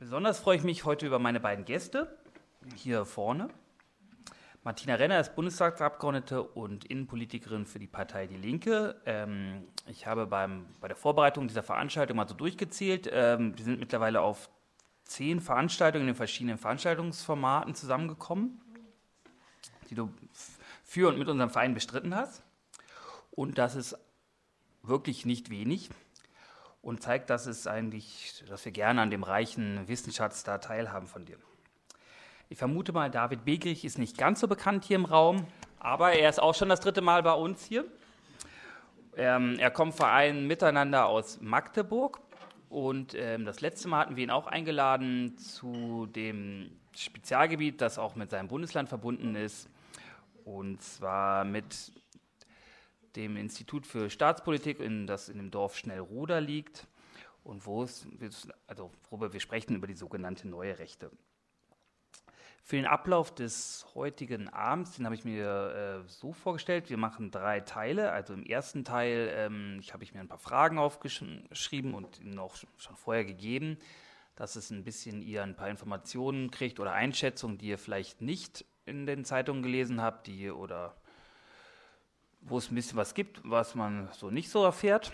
Besonders freue ich mich heute über meine beiden Gäste hier vorne. Martina Renner ist Bundestagsabgeordnete und Innenpolitikerin für die Partei Die Linke. Ähm, ich habe beim, bei der Vorbereitung dieser Veranstaltung mal so durchgezählt. Ähm, wir sind mittlerweile auf zehn Veranstaltungen in den verschiedenen Veranstaltungsformaten zusammengekommen, die du für und mit unserem Verein bestritten hast. Und das ist wirklich nicht wenig und zeigt, dass es eigentlich, dass wir gerne an dem reichen Wissensschatz da teilhaben von dir. Ich vermute mal, David Begrich ist nicht ganz so bekannt hier im Raum, aber er ist auch schon das dritte Mal bei uns hier. Ähm, er kommt vor allem miteinander aus Magdeburg und ähm, das letzte Mal hatten wir ihn auch eingeladen zu dem Spezialgebiet, das auch mit seinem Bundesland verbunden ist, und zwar mit dem Institut für Staatspolitik, in, das in dem Dorf Schnellruder liegt und wo es, also worüber wir sprechen, über die sogenannte neue Rechte. Für den Ablauf des heutigen Abends, den habe ich mir äh, so vorgestellt, wir machen drei Teile. Also im ersten Teil ähm, ich habe ich mir ein paar Fragen aufgeschrieben und Ihnen auch schon vorher gegeben, dass es ein bisschen ihr ein paar Informationen kriegt oder Einschätzungen, die ihr vielleicht nicht in den Zeitungen gelesen habt, die oder wo es ein bisschen was gibt, was man so nicht so erfährt.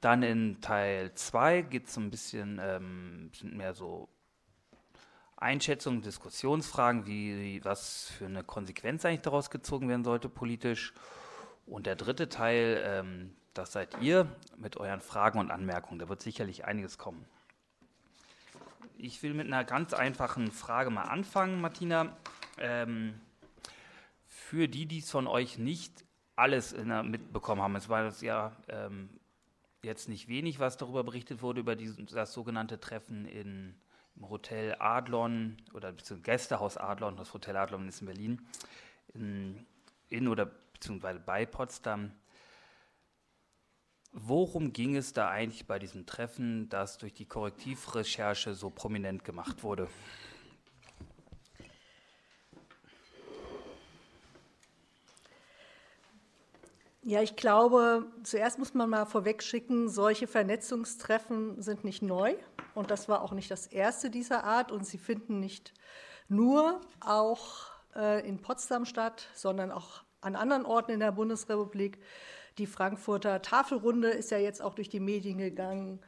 Dann in Teil 2 geht es ein bisschen, ähm, mehr so Einschätzungen, Diskussionsfragen, wie, was für eine Konsequenz eigentlich daraus gezogen werden sollte politisch. Und der dritte Teil, ähm, das seid ihr mit euren Fragen und Anmerkungen. Da wird sicherlich einiges kommen. Ich will mit einer ganz einfachen Frage mal anfangen, Martina. Ähm, für die, die es von euch nicht alles der, mitbekommen haben, es war das ja ähm, jetzt nicht wenig, was darüber berichtet wurde, über dieses, das sogenannte Treffen in, im Hotel Adlon oder beziehungsweise Gästehaus Adlon, das Hotel Adlon ist in Berlin, in, in oder beziehungsweise bei Potsdam. Worum ging es da eigentlich bei diesem Treffen, das durch die Korrektivrecherche so prominent gemacht wurde? Ja, ich glaube, zuerst muss man mal vorweg schicken, solche Vernetzungstreffen sind nicht neu und das war auch nicht das erste dieser Art und sie finden nicht nur auch äh, in Potsdam statt, sondern auch an anderen Orten in der Bundesrepublik. Die Frankfurter Tafelrunde ist ja jetzt auch durch die Medien gegangen,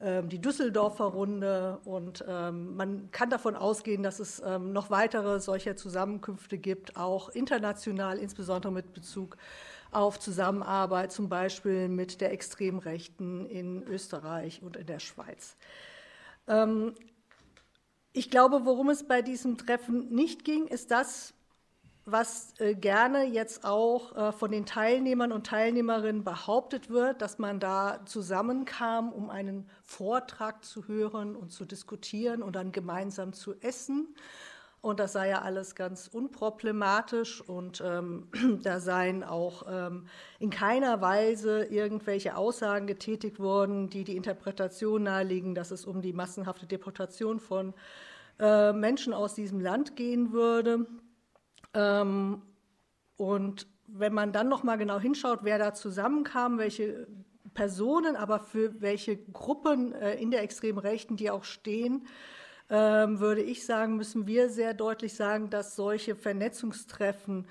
ähm, die Düsseldorfer Runde und ähm, man kann davon ausgehen, dass es ähm, noch weitere solcher Zusammenkünfte gibt, auch international, insbesondere mit Bezug auf Zusammenarbeit zum Beispiel mit der Extremrechten in Österreich und in der Schweiz. Ähm, ich glaube, worum es bei diesem Treffen nicht ging, ist das, was äh, gerne jetzt auch äh, von den Teilnehmern und Teilnehmerinnen behauptet wird, dass man da zusammenkam, um einen Vortrag zu hören und zu diskutieren und dann gemeinsam zu essen und das sei ja alles ganz unproblematisch und ähm, da seien auch ähm, in keiner Weise irgendwelche Aussagen getätigt worden, die die Interpretation nahelegen, dass es um die massenhafte Deportation von äh, Menschen aus diesem Land gehen würde. Ähm, und wenn man dann noch mal genau hinschaut, wer da zusammenkam, welche Personen, aber für welche Gruppen äh, in der extremen Rechten die auch stehen, ähm, würde ich sagen, müssen wir sehr deutlich sagen, dass solche Vernetzungstreffen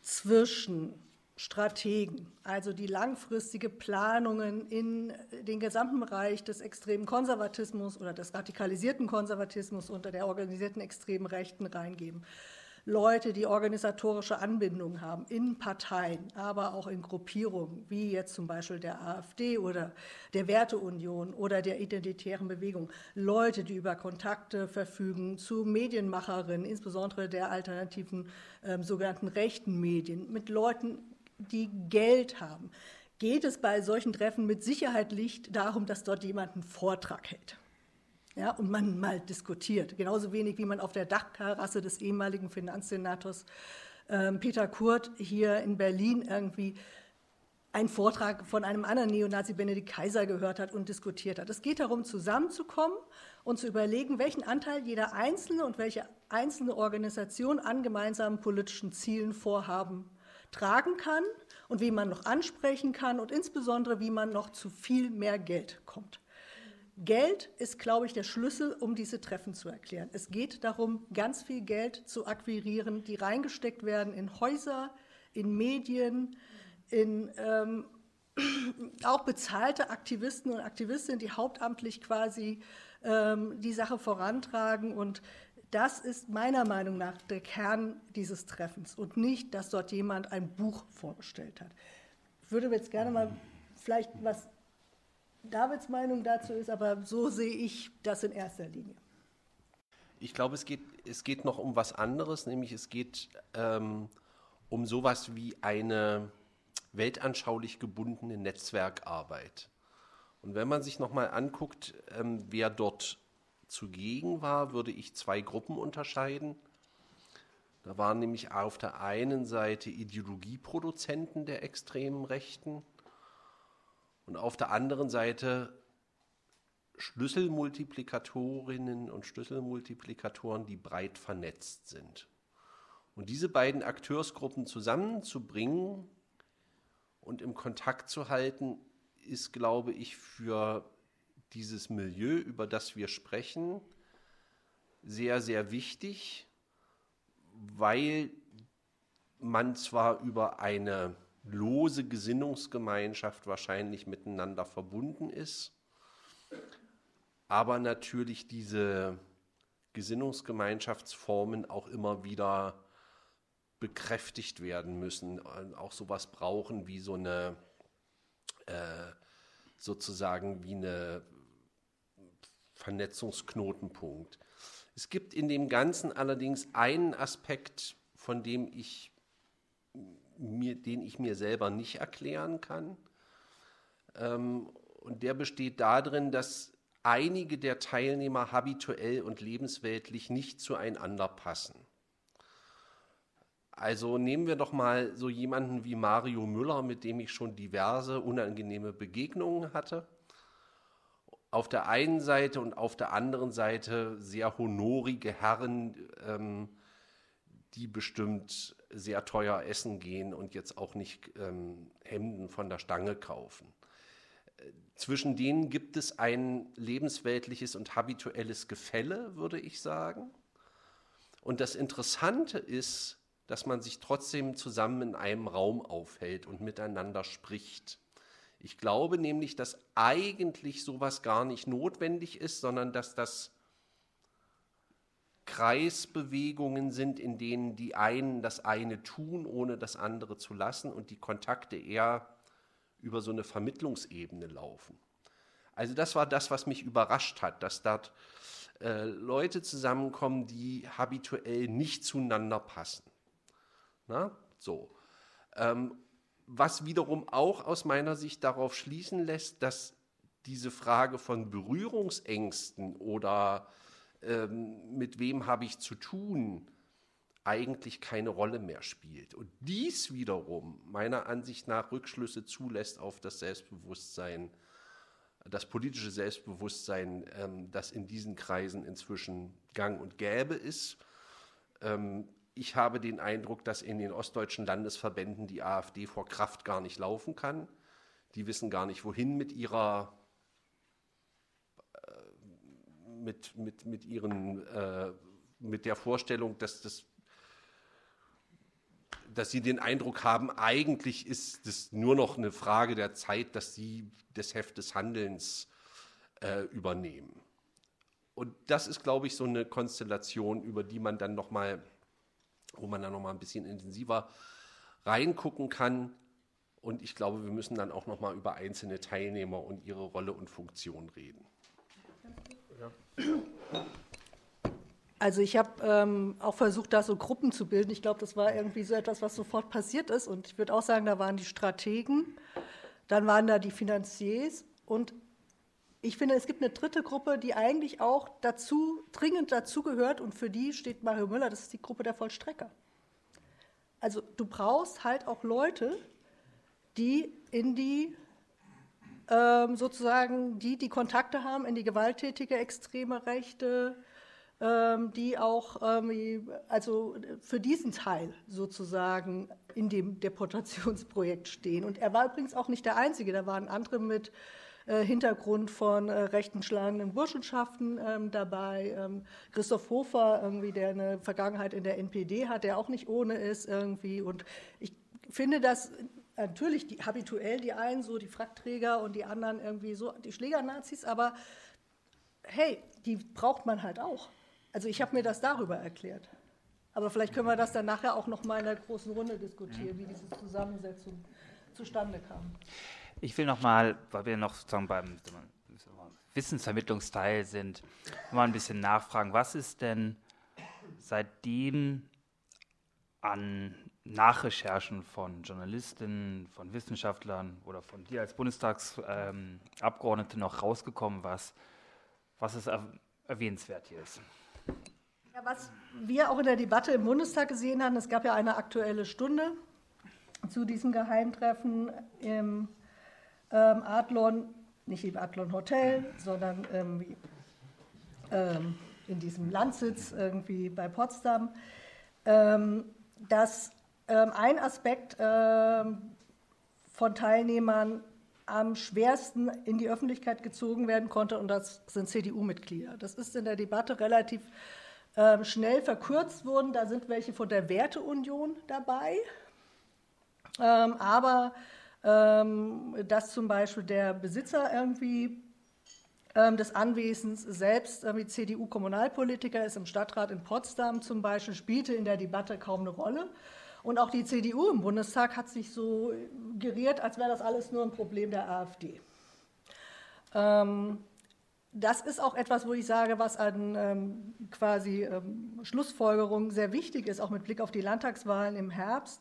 zwischen Strategen, also die langfristige Planungen in den gesamten Bereich des extremen Konservatismus oder des radikalisierten Konservatismus unter der organisierten extremen Rechten reingeben. Leute, die organisatorische Anbindung haben in Parteien, aber auch in Gruppierungen, wie jetzt zum Beispiel der AfD oder der Werteunion oder der identitären Bewegung. Leute, die über Kontakte verfügen zu Medienmacherinnen, insbesondere der alternativen äh, sogenannten rechten Medien, mit Leuten, die Geld haben. Geht es bei solchen Treffen mit Sicherheit nicht darum, dass dort jemand einen Vortrag hält ja, und man mal diskutiert. Genauso wenig wie man auf der Dachterrasse des ehemaligen Finanzsenators äh, Peter Kurt hier in Berlin irgendwie einen Vortrag von einem anderen Neonazi Benedikt Kaiser gehört hat und diskutiert hat. Es geht darum, zusammenzukommen und zu überlegen, welchen Anteil jeder Einzelne und welche einzelne Organisation an gemeinsamen politischen Zielen, Vorhaben tragen kann und wie man noch ansprechen kann und insbesondere, wie man noch zu viel mehr Geld kommt. Geld ist, glaube ich, der Schlüssel, um diese Treffen zu erklären. Es geht darum, ganz viel Geld zu akquirieren, die reingesteckt werden in Häuser, in Medien, in ähm, auch bezahlte Aktivisten und Aktivistinnen, die hauptamtlich quasi ähm, die Sache vorantragen. Und das ist meiner Meinung nach der Kern dieses Treffens und nicht, dass dort jemand ein Buch vorgestellt hat. Ich würde jetzt gerne mal vielleicht was Davids Meinung dazu ist, aber so sehe ich das in erster Linie. Ich glaube, es geht, es geht noch um was anderes, nämlich es geht ähm, um sowas wie eine weltanschaulich gebundene Netzwerkarbeit. Und wenn man sich nochmal anguckt, ähm, wer dort zugegen war, würde ich zwei Gruppen unterscheiden. Da waren nämlich auf der einen Seite Ideologieproduzenten der extremen Rechten und auf der anderen Seite Schlüsselmultiplikatorinnen und Schlüsselmultiplikatoren, die breit vernetzt sind. Und diese beiden Akteursgruppen zusammenzubringen und im Kontakt zu halten, ist, glaube ich, für dieses Milieu, über das wir sprechen, sehr, sehr wichtig, weil man zwar über eine lose Gesinnungsgemeinschaft wahrscheinlich miteinander verbunden ist, aber natürlich diese Gesinnungsgemeinschaftsformen auch immer wieder bekräftigt werden müssen, auch sowas brauchen wie so eine äh, sozusagen wie eine Vernetzungsknotenpunkt. Es gibt in dem Ganzen allerdings einen Aspekt, von dem ich mir, den ich mir selber nicht erklären kann. Ähm, und der besteht darin, dass einige der Teilnehmer habituell und lebensweltlich nicht zueinander passen. Also nehmen wir doch mal so jemanden wie Mario Müller, mit dem ich schon diverse unangenehme Begegnungen hatte. Auf der einen Seite und auf der anderen Seite sehr honorige Herren, ähm, die bestimmt sehr teuer essen gehen und jetzt auch nicht ähm, Hemden von der Stange kaufen. Zwischen denen gibt es ein lebensweltliches und habituelles Gefälle, würde ich sagen. Und das Interessante ist, dass man sich trotzdem zusammen in einem Raum aufhält und miteinander spricht. Ich glaube nämlich, dass eigentlich sowas gar nicht notwendig ist, sondern dass das Kreisbewegungen sind, in denen die einen das eine tun, ohne das andere zu lassen und die Kontakte eher über so eine Vermittlungsebene laufen. Also das war das, was mich überrascht hat, dass dort äh, Leute zusammenkommen, die habituell nicht zueinander passen. Na? So. Ähm, was wiederum auch aus meiner Sicht darauf schließen lässt, dass diese Frage von Berührungsängsten oder ähm, mit wem habe ich zu tun, eigentlich keine Rolle mehr spielt. Und dies wiederum meiner Ansicht nach Rückschlüsse zulässt auf das Selbstbewusstsein, das politische Selbstbewusstsein, ähm, das in diesen Kreisen inzwischen gang und gäbe ist. Ähm, ich habe den Eindruck, dass in den ostdeutschen Landesverbänden die AfD vor Kraft gar nicht laufen kann. Die wissen gar nicht, wohin mit ihrer mit, mit, mit, ihren, äh, mit der Vorstellung, dass, das, dass sie den Eindruck haben, eigentlich ist es nur noch eine Frage der Zeit, dass sie das Heft des Handelns äh, übernehmen. Und das ist, glaube ich, so eine Konstellation, über die man dann noch mal, wo man dann noch mal ein bisschen intensiver reingucken kann. Und ich glaube, wir müssen dann auch noch mal über einzelne Teilnehmer und ihre Rolle und Funktion reden. Also ich habe ähm, auch versucht, da so Gruppen zu bilden. Ich glaube, das war irgendwie so etwas, was sofort passiert ist. Und ich würde auch sagen, da waren die Strategen, dann waren da die Finanziers und ich finde, es gibt eine dritte Gruppe, die eigentlich auch dazu, dringend dazugehört und für die steht Mario Müller, das ist die Gruppe der Vollstrecker. Also du brauchst halt auch Leute, die in die ähm, sozusagen die, die Kontakte haben in die gewalttätige extreme Rechte, ähm, die auch ähm, also für diesen Teil sozusagen in dem Deportationsprojekt stehen. Und er war übrigens auch nicht der Einzige, da waren andere mit äh, Hintergrund von äh, rechten schlagenden Burschenschaften ähm, dabei. Ähm, Christoph Hofer, irgendwie, der eine Vergangenheit in der NPD hat, der auch nicht ohne ist irgendwie. Und ich finde das natürlich die, habituell die einen so die Frackträger und die anderen irgendwie so die Schlägernazis, aber hey, die braucht man halt auch. Also ich habe mir das darüber erklärt. Aber vielleicht können wir das dann nachher auch noch mal in der großen Runde diskutieren, wie diese Zusammensetzung zustande kam. Ich will noch mal, weil wir noch sozusagen beim Wissensvermittlungsteil sind, mal ein bisschen nachfragen. Was ist denn seitdem an Nachrecherchen von Journalistinnen, von Wissenschaftlern oder von dir als Bundestagsabgeordnete ähm, noch rausgekommen, was, was es erwähnenswert hier ist? Ja, was wir auch in der Debatte im Bundestag gesehen haben, es gab ja eine aktuelle Stunde zu diesem Geheimtreffen im ähm, Adlon, nicht im Adlon Hotel, sondern ähm, ähm, in diesem Landsitz irgendwie bei Potsdam, ähm, dass ähm, ein Aspekt ähm, von Teilnehmern am schwersten in die Öffentlichkeit gezogen werden konnte, und das sind CDU-Mitglieder. Das ist in der Debatte relativ ähm, schnell verkürzt worden. Da sind welche von der Werteunion dabei. Ähm, aber ähm, dass zum Beispiel der Besitzer irgendwie ähm, des Anwesens selbst irgendwie CDU-Kommunalpolitiker ist im Stadtrat in Potsdam zum Beispiel, spielte in der Debatte kaum eine Rolle. Und auch die CDU im Bundestag hat sich so geriert, als wäre das alles nur ein Problem der AfD. Ähm, das ist auch etwas, wo ich sage, was an ähm, quasi ähm, Schlussfolgerungen sehr wichtig ist, auch mit Blick auf die Landtagswahlen im Herbst,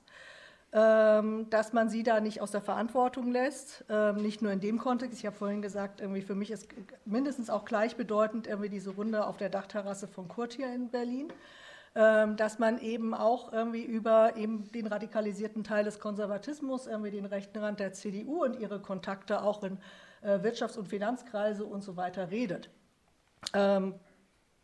ähm, dass man sie da nicht aus der Verantwortung lässt, ähm, nicht nur in dem Kontext. Ich habe vorhin gesagt, irgendwie für mich ist mindestens auch gleichbedeutend irgendwie diese Runde auf der Dachterrasse von Kurt hier in Berlin. Ähm, dass man eben auch irgendwie über eben den radikalisierten Teil des Konservatismus, irgendwie den rechten Rand der CDU und ihre Kontakte auch in äh, Wirtschafts- und Finanzkreise und so weiter redet.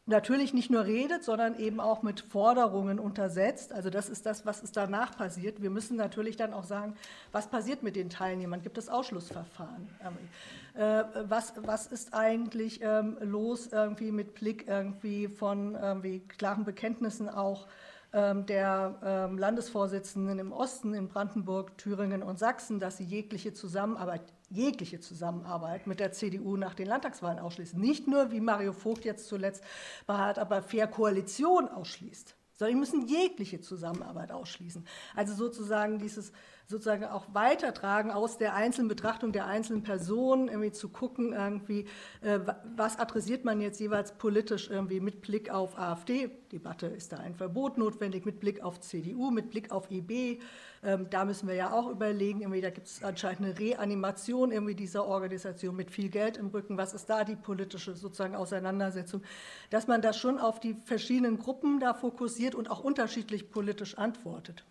Ähm, natürlich nicht nur redet, sondern eben auch mit Forderungen untersetzt. Also das ist das, was ist danach passiert. Wir müssen natürlich dann auch sagen, was passiert mit den Teilnehmern? Gibt es Ausschlussverfahren? Ähm, äh, was, was ist eigentlich ähm, los irgendwie mit Blick irgendwie von irgendwie klaren Bekenntnissen auch ähm, der ähm, Landesvorsitzenden im Osten, in Brandenburg, Thüringen und Sachsen, dass sie jegliche Zusammenarbeit, jegliche Zusammenarbeit mit der CDU nach den Landtagswahlen ausschließen. Nicht nur, wie Mario Vogt jetzt zuletzt beharrt, aber Fair Koalition ausschließt sondern die müssen jegliche Zusammenarbeit ausschließen. Also sozusagen dieses sozusagen auch weitertragen aus der einzelnen Betrachtung der einzelnen Personen, irgendwie zu gucken, irgendwie, äh, was adressiert man jetzt jeweils politisch irgendwie mit Blick auf AfD-Debatte, ist da ein Verbot notwendig, mit Blick auf CDU, mit Blick auf IB, ähm, da müssen wir ja auch überlegen, irgendwie, da gibt es anscheinend eine Reanimation irgendwie dieser Organisation mit viel Geld im Rücken, was ist da die politische sozusagen Auseinandersetzung, dass man das schon auf die verschiedenen Gruppen da fokussiert und auch unterschiedlich politisch antwortet.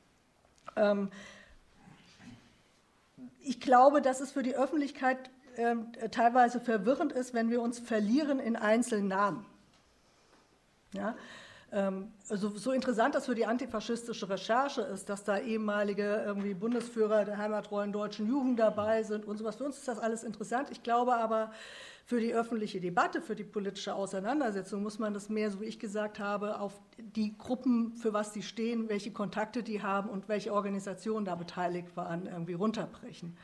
Ähm, ich glaube, dass es für die Öffentlichkeit äh, teilweise verwirrend ist, wenn wir uns verlieren in einzelnen Namen. Ja? Ähm, also so interessant das für die antifaschistische Recherche ist, dass da ehemalige irgendwie Bundesführer der heimatreuen deutschen Jugend dabei sind und sowas. Für uns ist das alles interessant. Ich glaube aber, für die öffentliche Debatte, für die politische Auseinandersetzung muss man das mehr, so wie ich gesagt habe, auf die Gruppen, für was sie stehen, welche Kontakte die haben und welche Organisationen da beteiligt waren, irgendwie runterbrechen.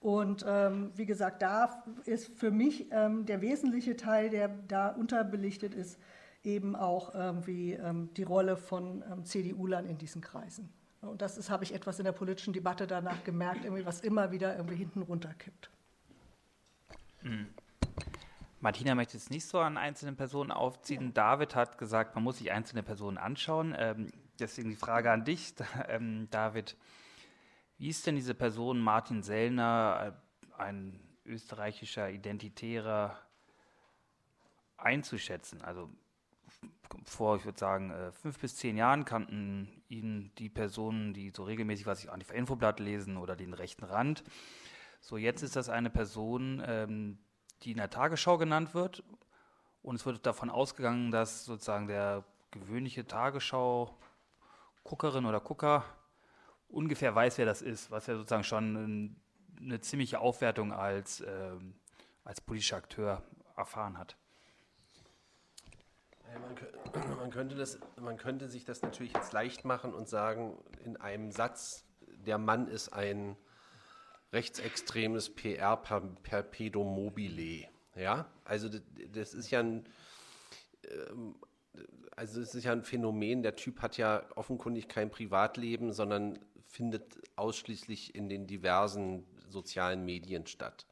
Und ähm, wie gesagt, da ist für mich ähm, der wesentliche Teil, der da unterbelichtet ist, eben auch irgendwie ähm, die Rolle von ähm, CDU-Lern in diesen Kreisen. Und das ist, habe ich etwas in der politischen Debatte danach gemerkt, irgendwie, was immer wieder irgendwie hinten runterkippt. Mhm. Martina möchte es nicht so an einzelnen Personen aufziehen. David hat gesagt, man muss sich einzelne Personen anschauen. Ähm, deswegen die Frage an dich, ähm, David. Wie ist denn diese Person Martin Sellner, äh, ein österreichischer Identitärer, einzuschätzen? Also vor, ich würde sagen, äh, fünf bis zehn Jahren kannten ihn die Personen, die so regelmäßig, was ich, Antifa-Infoblatt lesen oder den rechten Rand. So, jetzt ist das eine Person, ähm, die in der Tagesschau genannt wird. Und es wird davon ausgegangen, dass sozusagen der gewöhnliche Tagesschau-Guckerin oder Gucker ungefähr weiß, wer das ist, was ja sozusagen schon eine ziemliche Aufwertung als äh, als politischer Akteur erfahren hat. Man, man, könnte das, man könnte sich das natürlich jetzt leicht machen und sagen, in einem Satz, der Mann ist ein rechtsextremes PR perpetuum mobile. Ja, also das, das ist ja ein, ähm, also es ist ja ein Phänomen, der Typ hat ja offenkundig kein Privatleben, sondern findet ausschließlich in den diversen sozialen Medien statt.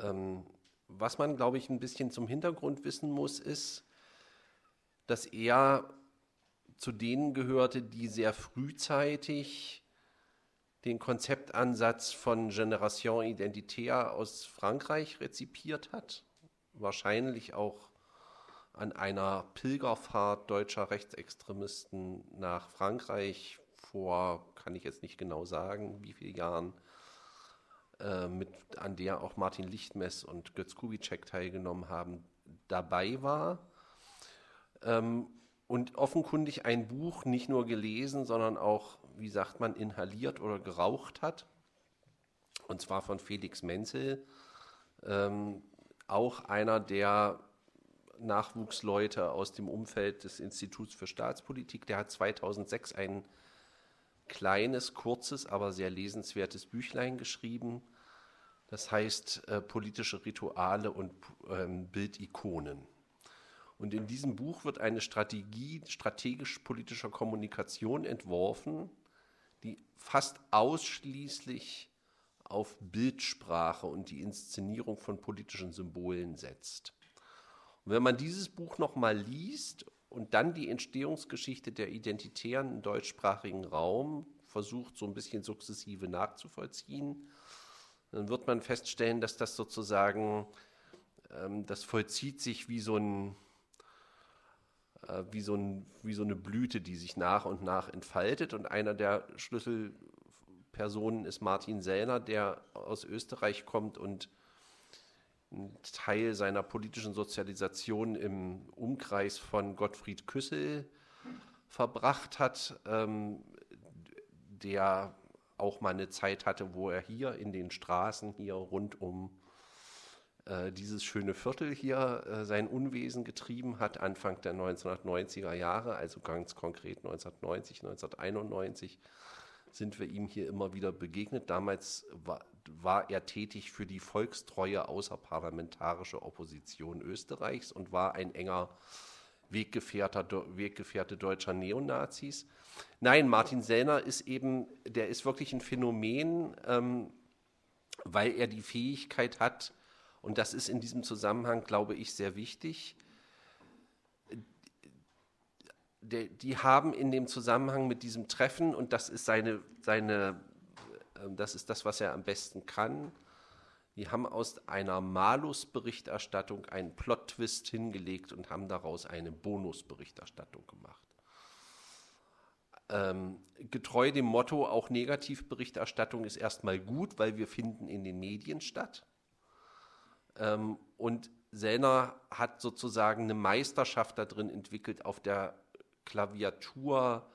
Ähm, was man, glaube ich, ein bisschen zum Hintergrund wissen muss, ist, dass er zu denen gehörte, die sehr frühzeitig den Konzeptansatz von Generation Identitaire aus Frankreich rezipiert hat. Wahrscheinlich auch an einer Pilgerfahrt deutscher Rechtsextremisten nach Frankreich vor, kann ich jetzt nicht genau sagen, wie viele Jahren, äh, mit, an der auch Martin Lichtmess und Götz Kubitschek teilgenommen haben, dabei war. Ähm, und offenkundig ein Buch nicht nur gelesen, sondern auch, wie sagt man, inhaliert oder geraucht hat. Und zwar von Felix Menzel, ähm, auch einer der Nachwuchsleute aus dem Umfeld des Instituts für Staatspolitik. Der hat 2006 ein kleines, kurzes, aber sehr lesenswertes Büchlein geschrieben. Das heißt äh, politische Rituale und ähm, Bildikonen. Und in diesem Buch wird eine Strategie strategisch-politischer Kommunikation entworfen, die fast ausschließlich auf Bildsprache und die Inszenierung von politischen Symbolen setzt. Und wenn man dieses Buch nochmal liest und dann die Entstehungsgeschichte der Identitären im deutschsprachigen Raum versucht, so ein bisschen sukzessive nachzuvollziehen, dann wird man feststellen, dass das sozusagen, ähm, das vollzieht sich wie so ein äh, wie, so ein, wie so eine Blüte, die sich nach und nach entfaltet. Und einer der Schlüsselpersonen ist Martin Sellner, der aus Österreich kommt und einen Teil seiner politischen Sozialisation im Umkreis von Gottfried Küssel verbracht hat, ähm, der auch mal eine Zeit hatte, wo er hier in den Straßen hier rund um äh, dieses schöne Viertel hier äh, sein Unwesen getrieben hat, Anfang der 1990er Jahre, also ganz konkret 1990, 1991 sind wir ihm hier immer wieder begegnet. Damals war, war er tätig für die volkstreue außerparlamentarische Opposition Österreichs und war ein enger Weggefährter, Weggefährte deutscher Neonazis. Nein, Martin Sellner ist eben, der ist wirklich ein Phänomen, ähm, weil er die Fähigkeit hat, und das ist in diesem Zusammenhang, glaube ich, sehr wichtig. Die haben in dem Zusammenhang mit diesem Treffen, und das ist seine, seine ähm, das ist das, was er am besten kann, die haben aus einer Malus-Berichterstattung einen Plot-Twist hingelegt und haben daraus eine Bonus-Berichterstattung gemacht. Ähm, getreu dem Motto, auch Negativberichterstattung ist erstmal gut, weil wir finden in den Medien statt. Ähm, und Sellner hat sozusagen eine Meisterschaft darin entwickelt, auf der Klaviatur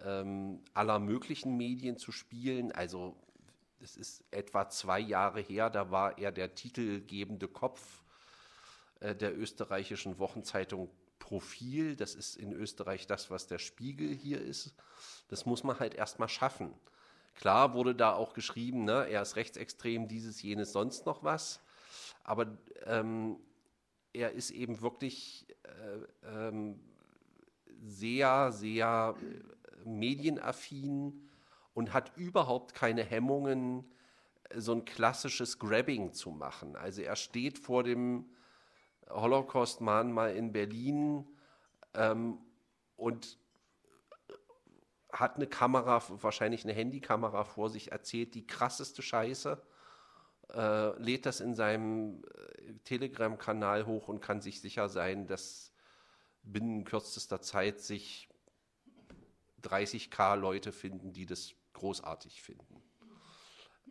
ähm, aller möglichen Medien zu spielen. Also es ist etwa zwei Jahre her, da war er der titelgebende Kopf äh, der österreichischen Wochenzeitung Profil. Das ist in Österreich das, was der Spiegel hier ist. Das muss man halt erstmal schaffen. Klar wurde da auch geschrieben, ne, er ist rechtsextrem, dieses, jenes, sonst noch was aber ähm, er ist eben wirklich äh, ähm, sehr, sehr äh, medienaffin und hat überhaupt keine Hemmungen, so ein klassisches Grabbing zu machen. Also er steht vor dem Holocaust-Mahnmal in Berlin ähm, und hat eine Kamera, wahrscheinlich eine Handykamera vor sich, erzählt die krasseste Scheiße äh, lädt das in seinem äh, Telegram-Kanal hoch und kann sich sicher sein, dass binnen kürzester Zeit sich 30k Leute finden, die das großartig finden.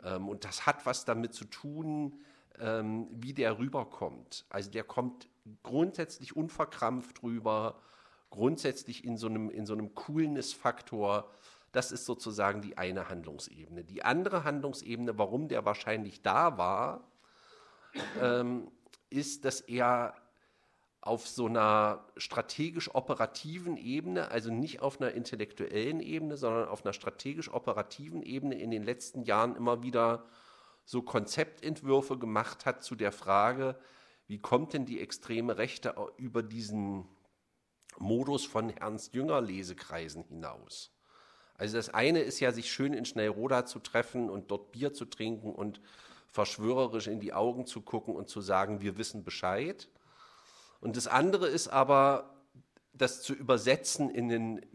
Ähm, und das hat was damit zu tun, ähm, wie der rüberkommt. Also der kommt grundsätzlich unverkrampft rüber, grundsätzlich in so einem, in so einem Coolness-Faktor, das ist sozusagen die eine Handlungsebene. Die andere Handlungsebene, warum der wahrscheinlich da war, ähm, ist, dass er auf so einer strategisch-operativen Ebene, also nicht auf einer intellektuellen Ebene, sondern auf einer strategisch-operativen Ebene in den letzten Jahren immer wieder so Konzeptentwürfe gemacht hat zu der Frage, wie kommt denn die extreme Rechte über diesen Modus von Ernst Jünger Lesekreisen hinaus? Also das eine ist ja, sich schön in Schnellroda zu treffen und dort Bier zu trinken und verschwörerisch in die Augen zu gucken und zu sagen, wir wissen Bescheid. Und das andere ist aber, das zu übersetzen in den,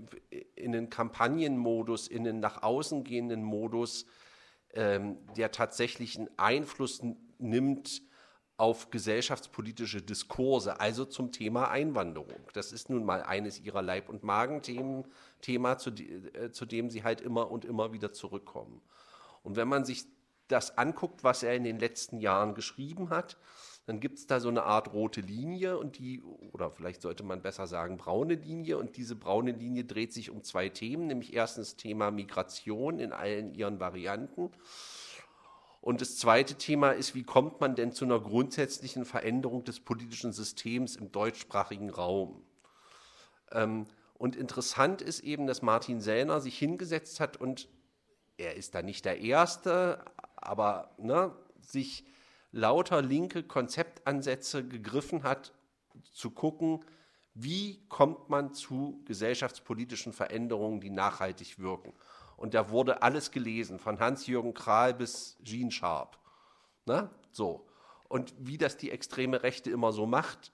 in den Kampagnenmodus, in den nach außen gehenden Modus, ähm, der tatsächlich einen Einfluss nimmt auf gesellschaftspolitische Diskurse, also zum Thema Einwanderung. Das ist nun mal eines ihrer Leib- und Magenthemen, Thema, zu, äh, zu dem sie halt immer und immer wieder zurückkommen. Und wenn man sich das anguckt, was er in den letzten Jahren geschrieben hat, dann gibt es da so eine Art rote Linie und die, oder vielleicht sollte man besser sagen, braune Linie. Und diese braune Linie dreht sich um zwei Themen, nämlich erstens Thema Migration in allen ihren Varianten. Und das zweite Thema ist, wie kommt man denn zu einer grundsätzlichen Veränderung des politischen Systems im deutschsprachigen Raum? Ähm, und interessant ist eben, dass Martin Sellner sich hingesetzt hat und er ist da nicht der Erste, aber ne, sich lauter linke Konzeptansätze gegriffen hat, zu gucken, wie kommt man zu gesellschaftspolitischen Veränderungen, die nachhaltig wirken. Und da wurde alles gelesen, von Hans-Jürgen Krahl bis Jean Sharp. Ne? So. Und wie das die extreme Rechte immer so macht,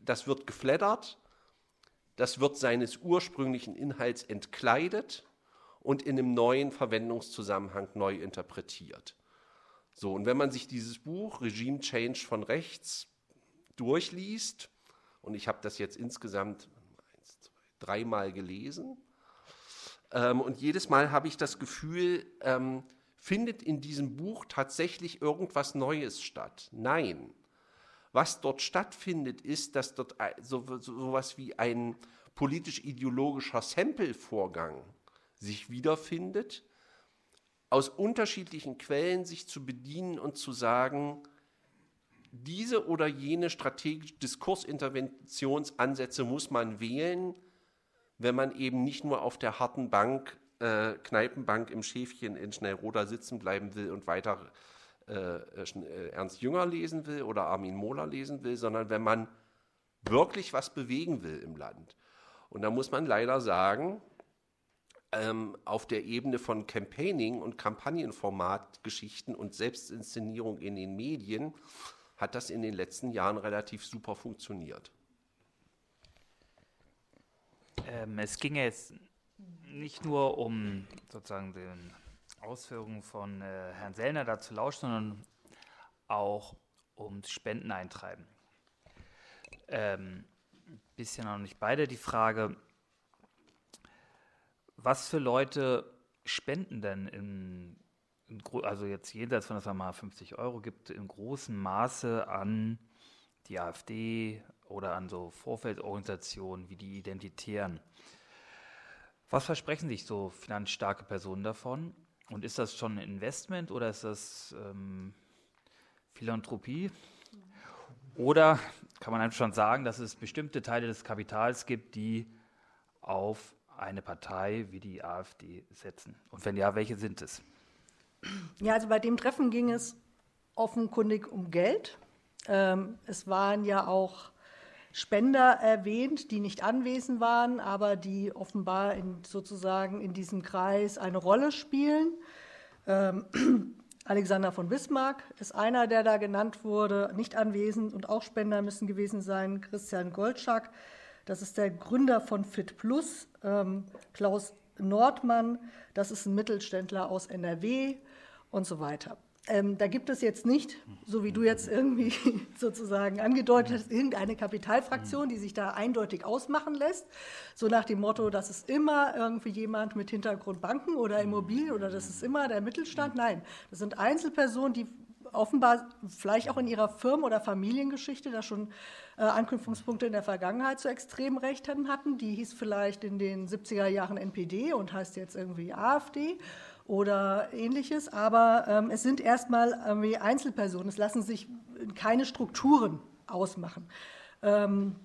das wird geflattert, das wird seines ursprünglichen Inhalts entkleidet und in einem neuen Verwendungszusammenhang neu interpretiert. So, und wenn man sich dieses Buch Regime Change von rechts durchliest, und ich habe das jetzt insgesamt eins, zwei, dreimal gelesen, ähm, und jedes Mal habe ich das Gefühl, ähm, findet in diesem Buch tatsächlich irgendwas Neues statt? Nein. Was dort stattfindet, ist, dass dort so, so was wie ein politisch-ideologischer Sample-Vorgang sich wiederfindet, aus unterschiedlichen Quellen sich zu bedienen und zu sagen, diese oder jene strategische Diskursinterventionsansätze muss man wählen, wenn man eben nicht nur auf der harten Bank, äh, Kneipenbank im Schäfchen in Schnellroda sitzen bleiben will und weiter äh, äh, Ernst Jünger lesen will oder Armin Mohler lesen will, sondern wenn man wirklich was bewegen will im Land. Und da muss man leider sagen, ähm, auf der Ebene von Campaigning und Kampagnenformatgeschichten und Selbstinszenierung in den Medien hat das in den letzten Jahren relativ super funktioniert. Ähm, es ging jetzt nicht nur um sozusagen den Ausführungen von äh, Herrn Sellner da zu lauschen, sondern auch ums Spendeneintreiben. Ähm, bisschen noch nicht beide die Frage, was für Leute spenden denn in, in also jetzt jenseits von, dass man mal 50 Euro gibt, in großem Maße an die AfD oder an so Vorfeldorganisationen wie die Identitären. Was versprechen sich so finanzstarke Personen davon? Und ist das schon ein Investment oder ist das ähm, Philanthropie? Oder kann man einfach schon sagen, dass es bestimmte Teile des Kapitals gibt, die auf eine Partei wie die AfD setzen? Und wenn ja, welche sind es? Ja, also bei dem Treffen ging es offenkundig um Geld. Ähm, es waren ja auch Spender erwähnt, die nicht anwesend waren, aber die offenbar in, sozusagen in diesem Kreis eine Rolle spielen. Ähm, Alexander von Bismarck ist einer, der da genannt wurde, nicht anwesend und auch Spender müssen gewesen sein. Christian Goldschak, das ist der Gründer von Fit Plus. Ähm, Klaus Nordmann, das ist ein Mittelständler aus NRW und so weiter. Ähm, da gibt es jetzt nicht, so wie du jetzt irgendwie sozusagen angedeutet hast, irgendeine Kapitalfraktion, die sich da eindeutig ausmachen lässt. So nach dem Motto, das ist immer irgendwie jemand mit Hintergrund Banken oder Immobilien oder das ist immer der Mittelstand. Nein, das sind Einzelpersonen, die offenbar vielleicht auch in ihrer Firmen- oder Familiengeschichte da schon äh, Anknüpfungspunkte in der Vergangenheit zu Extremrechten hatten. Die hieß vielleicht in den 70er Jahren NPD und heißt jetzt irgendwie AfD oder ähnliches, aber ähm, es sind erstmal irgendwie Einzelpersonen. Es lassen sich keine Strukturen ausmachen. Ähm,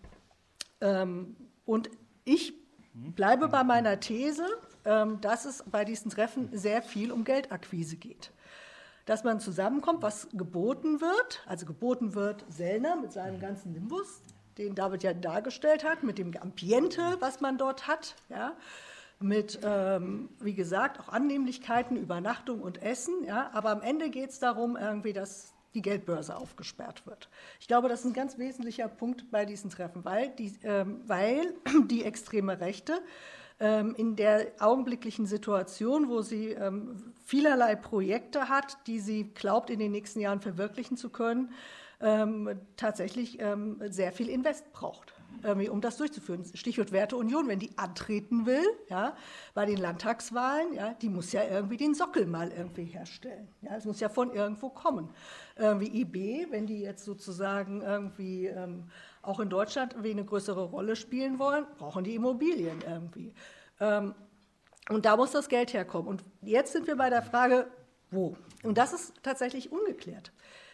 ähm, und ich bleibe bei meiner These, ähm, dass es bei diesen Treffen sehr viel um Geldakquise geht. Dass man zusammenkommt, was geboten wird, also geboten wird Sellner mit seinem ganzen Nimbus, den David ja dargestellt hat, mit dem Ambiente, was man dort hat, ja, mit, ähm, wie gesagt, auch Annehmlichkeiten, Übernachtung und Essen. Ja, aber am Ende geht es darum, irgendwie, dass die Geldbörse aufgesperrt wird. Ich glaube, das ist ein ganz wesentlicher Punkt bei diesen Treffen, weil die, ähm, weil die extreme Rechte ähm, in der augenblicklichen Situation, wo sie ähm, vielerlei Projekte hat, die sie glaubt, in den nächsten Jahren verwirklichen zu können, ähm, tatsächlich ähm, sehr viel Invest braucht um das durchzuführen. Stichwort Werteunion, wenn die antreten will, ja, bei den Landtagswahlen, ja, die muss ja irgendwie den Sockel mal irgendwie herstellen. Ja, es muss ja von irgendwo kommen. Wie IB, wenn die jetzt sozusagen irgendwie ähm, auch in Deutschland irgendwie eine größere Rolle spielen wollen, brauchen die Immobilien irgendwie. Ähm, und da muss das Geld herkommen. Und jetzt sind wir bei der Frage, wo? Und das ist tatsächlich ungeklärt.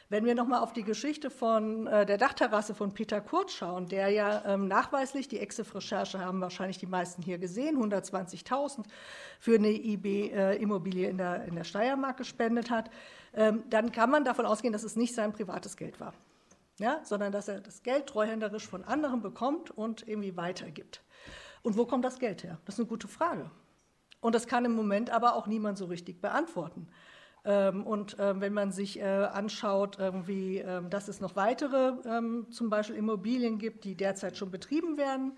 Wenn wir nochmal auf die Geschichte von äh, der Dachterrasse von Peter Kurz schauen, der ja ähm, nachweislich, die Exif-Recherche haben wahrscheinlich die meisten hier gesehen, 120.000 für eine IB-Immobilie äh, in, der, in der Steiermark gespendet hat, ähm, dann kann man davon ausgehen, dass es nicht sein privates Geld war, ja, sondern dass er das Geld treuhänderisch von anderen bekommt und irgendwie weitergibt. Und wo kommt das Geld her? Das ist eine gute Frage. Und das kann im Moment aber auch niemand so richtig beantworten. Ähm, und ähm, wenn man sich äh, anschaut, irgendwie, ähm, dass es noch weitere zum Beispiel Immobilien gibt, die derzeit schon betrieben werden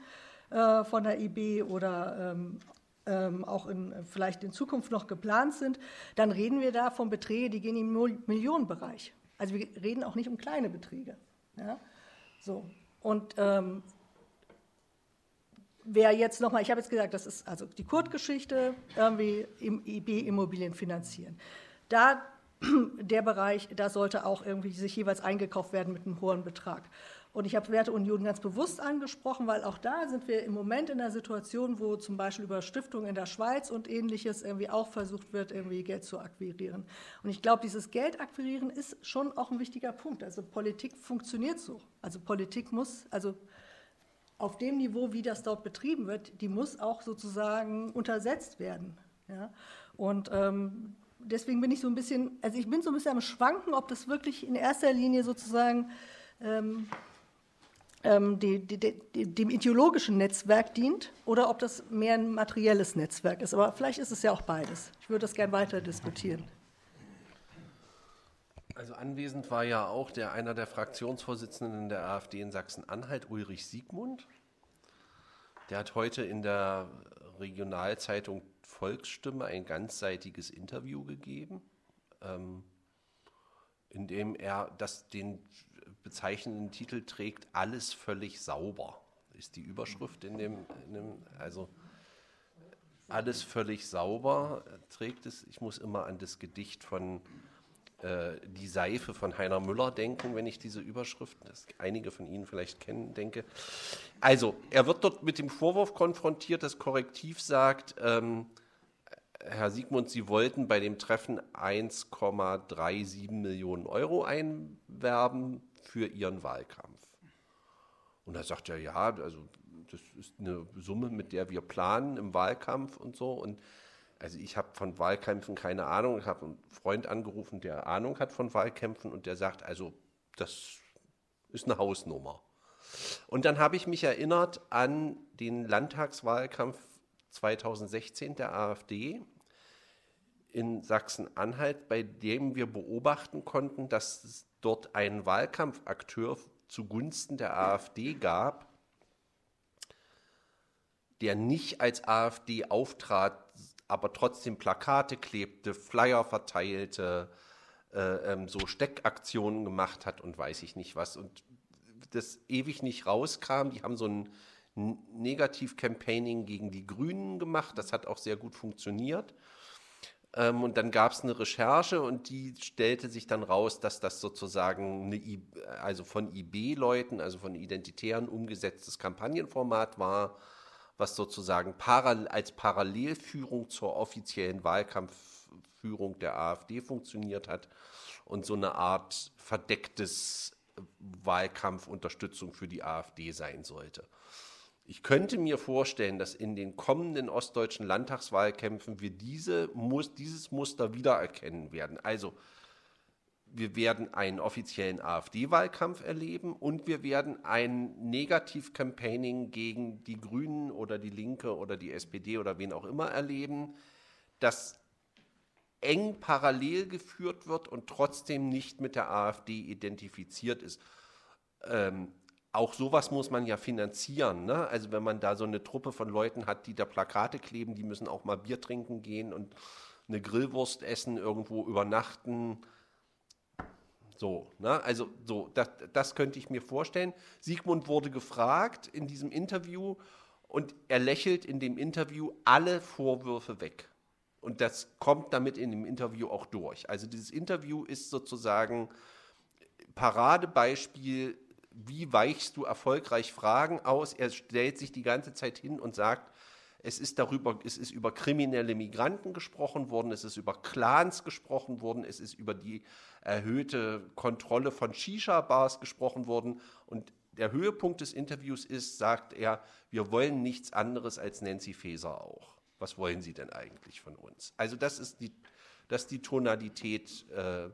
äh, von der IB oder auch in, vielleicht in Zukunft noch geplant sind, dann reden wir da von Beträgen, die gehen im Millionenbereich. Also wir reden auch nicht um kleine Beträge. Ja? So. Und ähm, wer jetzt nochmal, ich habe jetzt gesagt, das ist also die Kurt-Geschichte, irgendwie im IB-Immobilien finanzieren. Da der Bereich, da sollte auch irgendwie sich jeweils eingekauft werden mit einem hohen Betrag. Und ich habe Werteunion ganz bewusst angesprochen, weil auch da sind wir im Moment in der Situation, wo zum Beispiel über Stiftungen in der Schweiz und ähnliches irgendwie auch versucht wird, irgendwie Geld zu akquirieren. Und ich glaube, dieses Geld akquirieren ist schon auch ein wichtiger Punkt. Also Politik funktioniert so. Also Politik muss, also auf dem Niveau, wie das dort betrieben wird, die muss auch sozusagen untersetzt werden. Ja? Und ähm, deswegen bin ich so ein bisschen, also ich bin so ein bisschen am Schwanken, ob das wirklich in erster Linie sozusagen ähm, ähm, die, die, die, dem ideologischen Netzwerk dient oder ob das mehr ein materielles Netzwerk ist. Aber vielleicht ist es ja auch beides. Ich würde das gerne weiter diskutieren. Also anwesend war ja auch der einer der Fraktionsvorsitzenden der AfD in Sachsen-Anhalt, Ulrich Siegmund. Der hat heute in der Regionalzeitung Volksstimme ein ganzseitiges Interview gegeben, ähm, in dem er das, den bezeichnenden Titel trägt, alles völlig sauber, ist die Überschrift in dem, in dem also alles völlig sauber trägt es. Ich muss immer an das Gedicht von äh, Die Seife von Heiner Müller denken, wenn ich diese Überschrift, das einige von Ihnen vielleicht kennen, denke. Also, er wird dort mit dem Vorwurf konfrontiert, das Korrektiv sagt, ähm, Herr Siegmund, Sie wollten bei dem Treffen 1,37 Millionen Euro einwerben für Ihren Wahlkampf. Und da sagt er, ja, also das ist eine Summe, mit der wir planen im Wahlkampf und so. Und also ich habe von Wahlkämpfen keine Ahnung. Ich habe einen Freund angerufen, der Ahnung hat von Wahlkämpfen und der sagt, also das ist eine Hausnummer. Und dann habe ich mich erinnert an den Landtagswahlkampf 2016 der AfD in Sachsen-Anhalt, bei dem wir beobachten konnten, dass es dort einen Wahlkampfakteur zugunsten der AfD gab, der nicht als AfD auftrat, aber trotzdem Plakate klebte, Flyer verteilte, äh, ähm, so Steckaktionen gemacht hat und weiß ich nicht was. Und das ewig nicht rauskam. Die haben so ein Negativ-Campaigning gegen die Grünen gemacht. Das hat auch sehr gut funktioniert. Ähm, und dann gab es eine Recherche und die stellte sich dann raus, dass das sozusagen eine I also von IB-Leuten, also von Identitären umgesetztes Kampagnenformat war, was sozusagen als Parallelführung zur offiziellen Wahlkampfführung der AfD funktioniert hat und so eine Art verdecktes Wahlkampfunterstützung für die AfD sein sollte. Ich könnte mir vorstellen, dass in den kommenden ostdeutschen Landtagswahlkämpfen wir diese, dieses Muster wiedererkennen werden. Also wir werden einen offiziellen AfD-Wahlkampf erleben und wir werden ein Negativ-Campaigning gegen die Grünen oder die Linke oder die SPD oder wen auch immer erleben, das eng parallel geführt wird und trotzdem nicht mit der AfD identifiziert ist. Ähm, auch sowas muss man ja finanzieren. Ne? Also wenn man da so eine Truppe von Leuten hat, die da Plakate kleben, die müssen auch mal Bier trinken gehen und eine Grillwurst essen, irgendwo übernachten. So, ne? also so, das, das könnte ich mir vorstellen. Sigmund wurde gefragt in diesem Interview und er lächelt in dem Interview alle Vorwürfe weg. Und das kommt damit in dem Interview auch durch. Also dieses Interview ist sozusagen Paradebeispiel wie weichst du erfolgreich Fragen aus? Er stellt sich die ganze Zeit hin und sagt, es ist darüber, es ist über kriminelle Migranten gesprochen worden, es ist über Clans gesprochen worden, es ist über die erhöhte Kontrolle von Shisha-Bars gesprochen worden. Und der Höhepunkt des Interviews ist, sagt er, wir wollen nichts anderes als Nancy Faeser auch. Was wollen Sie denn eigentlich von uns? Also das ist die, das ist die Tonalität äh,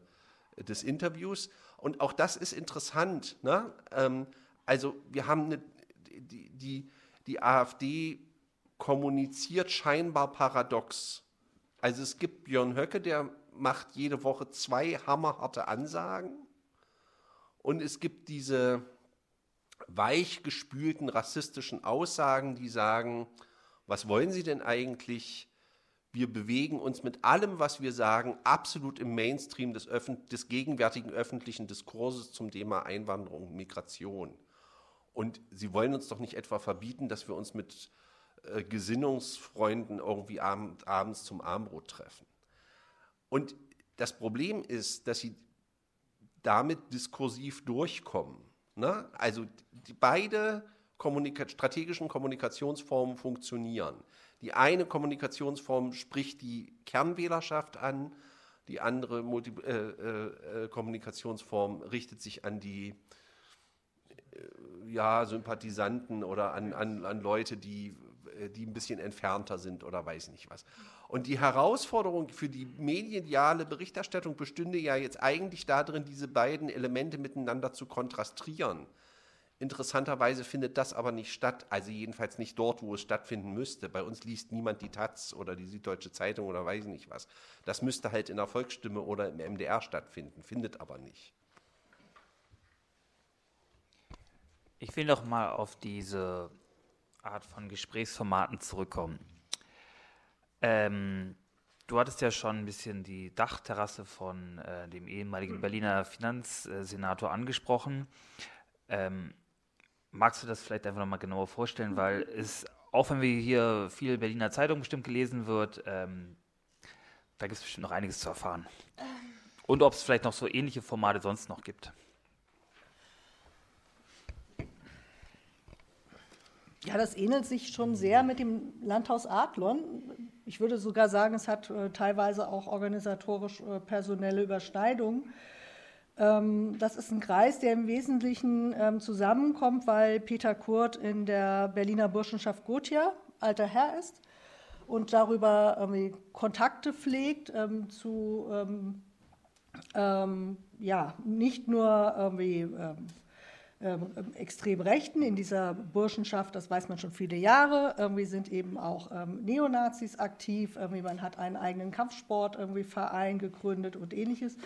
des Interviews. Und auch das ist interessant. Ne? Ähm, also wir haben eine, die, die, die AfD kommuniziert scheinbar paradox. Also es gibt Björn Höcke, der macht jede Woche zwei hammerharte Ansagen. Und es gibt diese weichgespülten rassistischen Aussagen, die sagen, was wollen Sie denn eigentlich? wir bewegen uns mit allem, was wir sagen, absolut im Mainstream des, des, gegenwärtigen öffentlichen Diskurses zum Thema Einwanderung und Migration. Und Sie wollen uns doch nicht etwa verbieten, dass wir uns mit äh, Gesinnungsfreunden irgendwie abend, abends zum Armbrot treffen. Und das Problem ist, dass Sie damit diskursiv durchkommen. Ne? Also die, beide Kommunika strategischen Kommunikationsformen funktionieren. Die eine Kommunikationsform spricht die Kernwählerschaft an, die andere Multi äh, äh, äh Kommunikationsform richtet sich an die äh, ja, Sympathisanten oder an, an, an Leute, die, äh, die ein bisschen entfernter sind oder weiß nicht was. Und die Herausforderung für die mediale Berichterstattung bestünde ja jetzt eigentlich darin, diese beiden Elemente miteinander zu kontrastieren. Interessanterweise findet das aber nicht statt, also jedenfalls nicht dort, wo es stattfinden müsste. Bei uns liest niemand die Taz oder die Süddeutsche Zeitung oder weiß ich nicht was. Das müsste halt in der Volksstimme oder im MDR stattfinden, findet aber nicht. Ich will noch mal auf diese Art von Gesprächsformaten zurückkommen. Ähm, du hattest ja schon ein bisschen die Dachterrasse von äh, dem ehemaligen Berliner Finanzsenator angesprochen. Ähm, magst du das vielleicht einfach nochmal genauer vorstellen, weil es, auch wenn wir hier viel Berliner Zeitung bestimmt gelesen wird, ähm, da gibt es bestimmt noch einiges zu erfahren. Und ob es vielleicht noch so ähnliche Formate sonst noch gibt. Ja, das ähnelt sich schon sehr mit dem Landhaus Adlon. Ich würde sogar sagen, es hat äh, teilweise auch organisatorisch äh, personelle Überschneidungen. Ähm, das ist ein Kreis, der im Wesentlichen ähm, zusammenkommt, weil Peter Kurt in der Berliner Burschenschaft Gotia alter Herr ist und darüber Kontakte pflegt ähm, zu ja, nicht nur irgendwie extrem Rechten in dieser Burschenschaft, das weiß man schon viele Jahre. Irgendwie sind eben auch ähm, Neonazis aktiv. Irgendwie man hat einen eigenen Kampfsport irgendwie Verein gegründet und ähnliches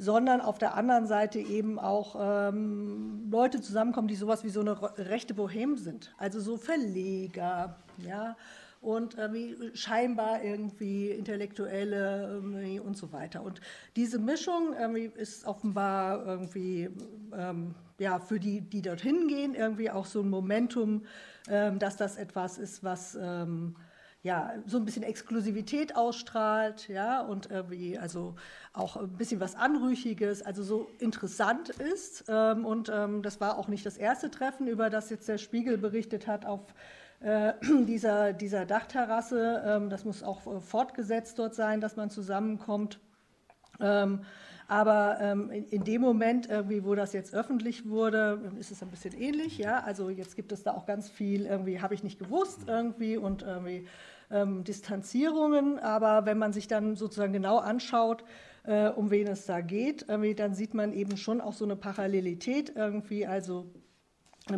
sondern auf der anderen Seite eben auch ähm, Leute zusammenkommen, die sowas wie so eine rechte Bohem sind. Also so Verleger, ja, und äh, scheinbar irgendwie Intellektuelle äh, und so weiter. Und diese Mischung äh, ist offenbar irgendwie ähm, ja, für die, die dorthin gehen, irgendwie auch so ein Momentum, ähm, dass das etwas ist, was ähm, ja, so ein bisschen Exklusivität ausstrahlt, ja, und irgendwie also auch ein bisschen was Anrüchiges, also so interessant ist. Ähm, und ähm, das war auch nicht das erste Treffen, über das jetzt der Spiegel berichtet hat auf äh, dieser, dieser Dachterrasse. Ähm, das muss auch äh, fortgesetzt dort sein, dass man zusammenkommt. Ähm, Aber ähm, in, dem Moment, irgendwie, wo das jetzt öffentlich wurde, ist es ein bisschen ähnlich. Ja? Also jetzt gibt es da auch ganz viel, irgendwie habe ich nicht gewusst irgendwie und irgendwie Distanzierungen. Aber wenn man sich dann sozusagen genau anschaut, äh, um wen es da geht, dann sieht man eben schon auch so eine Parallelität irgendwie, also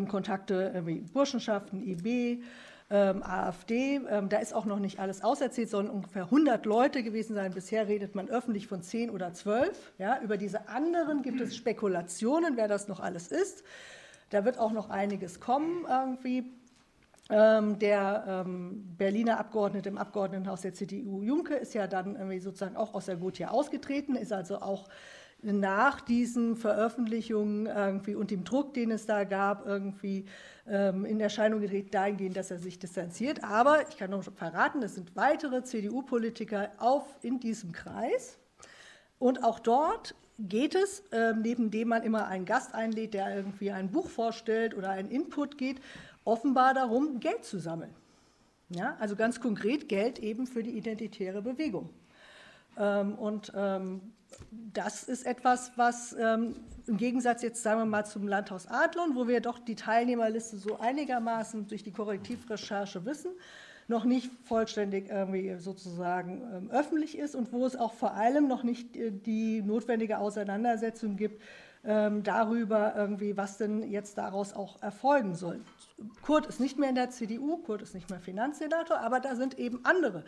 Kontakte irgendwie Burschenschaften, IB, ähm, AfD. Ähm, da ist auch noch nicht alles auserzählt, sollen ungefähr 100 Leute gewesen sein. Bisher redet man öffentlich von 10 oder 12. Ja, über diese anderen gibt es Spekulationen, wer das noch alles ist. Da wird auch noch einiges kommen irgendwie. Ähm, der ähm, Berliner Abgeordnete im Abgeordnetenhaus der CDU, Junke, ist ja dann sozusagen auch aus der Gotia ausgetreten, ist also auch nach diesen Veröffentlichungen irgendwie und dem Druck, den es da gab, irgendwie ähm, in Erscheinung gerät, dahingehend, dass er sich distanziert. Aber ich kann noch verraten, es sind weitere CDU-Politiker in diesem Kreis. Und auch dort geht es, ähm, neben dem man immer einen Gast einlädt, der irgendwie ein Buch vorstellt oder einen Input geht, offenbar darum, Geld zu sammeln. Ja, also ganz konkret Geld eben für die identitäre Bewegung. Ähm, und ähm, das ist etwas, was ähm, im Gegensatz jetzt, sagen wir mal, zum Landhaus Adlon, wo wir doch die Teilnehmerliste so einigermaßen durch die Korrektivrecherche wissen, noch nicht vollständig irgendwie sozusagen öffentlich ist und wo es auch vor allem noch nicht äh, die notwendige Auseinandersetzung gibt darüber, irgendwie, was denn jetzt daraus auch erfolgen soll. Kurt ist nicht mehr in der CDU, Kurt ist nicht mehr Finanzsenator, aber da sind eben andere,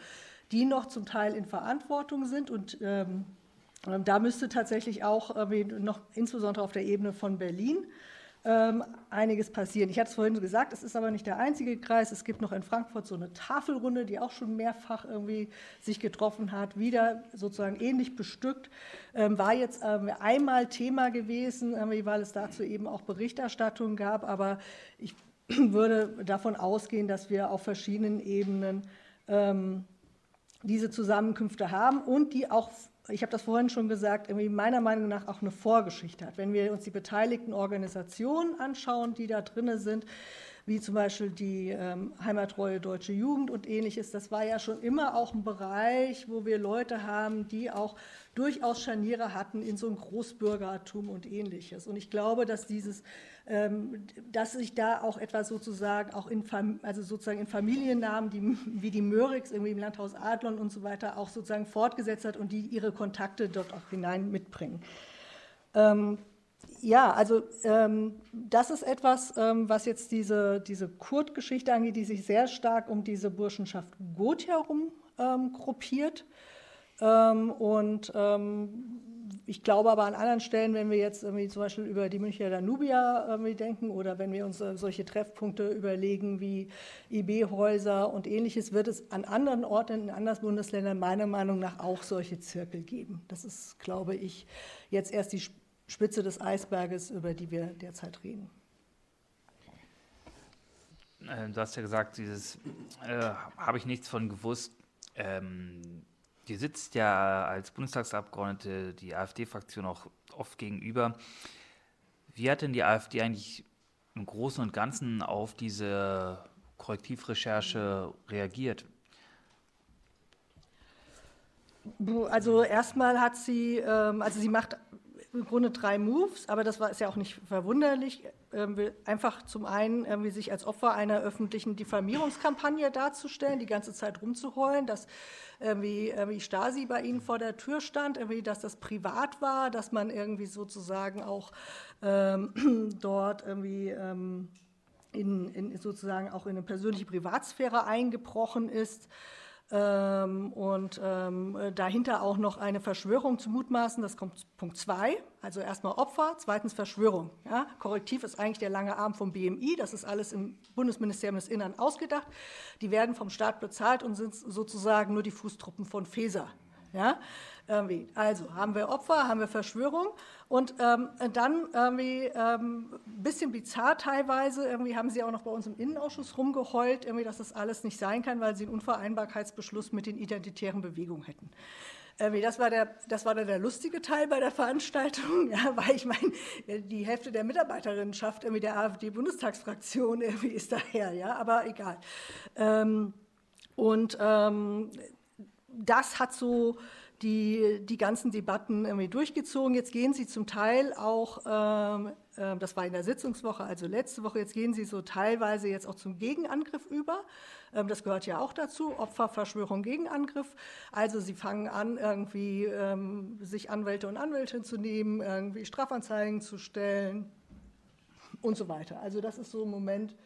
die noch zum Teil in Verantwortung sind und ähm, ähm da müsste tatsächlich auch äh, noch insbesondere auf der Ebene von Berlin ähm, einiges passieren. Ich hatte es vorhin gesagt, es ist aber nicht der einzige Kreis. Es gibt noch in Frankfurt so eine Tafelrunde, die auch schon mehrfach irgendwie sich getroffen hat, wieder sozusagen ähnlich bestückt. Ähm, war jetzt ähm, einmal Thema gewesen, weil es dazu eben auch Berichterstattung gab, aber ich würde davon ausgehen, dass wir auf verschiedenen Ebenen ähm, diese Zusammenkünfte haben und die auch, ich habe das vorhin schon gesagt, irgendwie meiner Meinung nach auch eine Vorgeschichte hat. Wenn wir uns die beteiligten Organisationen anschauen, die da drin sind, wie zum Beispiel die ähm, Heimatreue Deutsche Jugend und ähnliches, das war ja schon immer auch ein Bereich, wo wir Leute haben, die auch durchaus Scharniere hatten in so ein Großbürgertum und ähnliches. Und ich glaube, dass dieses dass sich da auch etwas sozusagen auch in, also sozusagen in Familiennamen, die, wie die Mörix irgendwie im Landhaus Adlon und so weiter auch sozusagen fortgesetzt hat und die ihre Kontakte dort auch hinein mitbringen. Ähm, ja, also ähm, das ist etwas, ähm, was jetzt diese, diese Kurt-Geschichte angeht, die sich sehr stark um diese Burschenschaft Goth herum ähm, gruppiert. Ähm, und ich glaube aber an anderen Stellen, wenn wir jetzt irgendwie zum Beispiel über die Münchner Danubia irgendwie denken oder wenn wir uns äh, solche Treffpunkte überlegen wie IB-Häuser und ähnliches, wird es an anderen Orten in anderen Bundesländern meiner Meinung nach auch solche Zirkel geben. Das ist, glaube ich, jetzt erst die Spitze des Eisberges, über die wir derzeit reden. Äh, du hast ja gesagt, dieses äh, habe ich nichts von gewusst. Ähm, die sitzt ja als Bundestagsabgeordnete die AfD-Fraktion auch oft gegenüber. Wie hat denn die AfD eigentlich im Großen und Ganzen auf diese Korrektivrecherche reagiert? Also erstmal hat sie, ähm, also sie macht im Grunde drei Moves, aber das war, ist ja auch nicht verwunderlich. Ähm, einfach zum einen irgendwie sich als Opfer einer öffentlichen Diffamierungskampagne darzustellen, die ganze Zeit rumzuheulen, dass irgendwie, irgendwie Stasi bei ihnen vor der Tür stand, irgendwie, dass das privat war, dass man irgendwie sozusagen auch ähm, dort irgendwie ähm, in, in, sozusagen auch in eine persönliche Privatsphäre eingebrochen ist. Ähm, und ähm, dahinter auch noch eine Verschwörung zu mutmaßen, das kommt Punkt 2, also erstmal Opfer, zweitens Verschwörung. Ja? Korrektiv ist eigentlich der lange Arm vom BMI, das ist alles im Bundesministerium des Innern ausgedacht. Die werden vom Staat bezahlt und sind sozusagen nur die Fußtruppen von Feser. Ja? Irgendwie. Also haben wir Opfer, haben wir Verschwörung und ähm, dann irgendwie ähm, bisschen bizarr teilweise, irgendwie haben sie auch noch bei uns im Innenausschuss rumgeheult, irgendwie, dass das alles nicht sein kann, weil sie einen Unvereinbarkeitsbeschluss mit den identitären Bewegungen hätten. Das war, der, das war dann der lustige Teil bei der Veranstaltung, ja, weil ich meine, die Hälfte der Mitarbeiterinnenschaft irgendwie der AfD-Bundestagsfraktion irgendwie ist daher, ja, aber egal. Ähm, und ähm, das hat so die, die ganzen Debatten irgendwie durchgezogen. Jetzt gehen sie zum Teil auch, ähm, äh, das war in der Sitzungswoche, also letzte Woche, jetzt gehen sie so teilweise jetzt auch zum Gegenangriff über. Ähm, das gehört ja auch dazu, Opferverschwörung, Gegenangriff. Also sie fangen an, irgendwie ähm, sich Anwälte und Anwältinnen zu nehmen, irgendwie Strafanzeigen zu stellen und so weiter. Also das ist so im Moment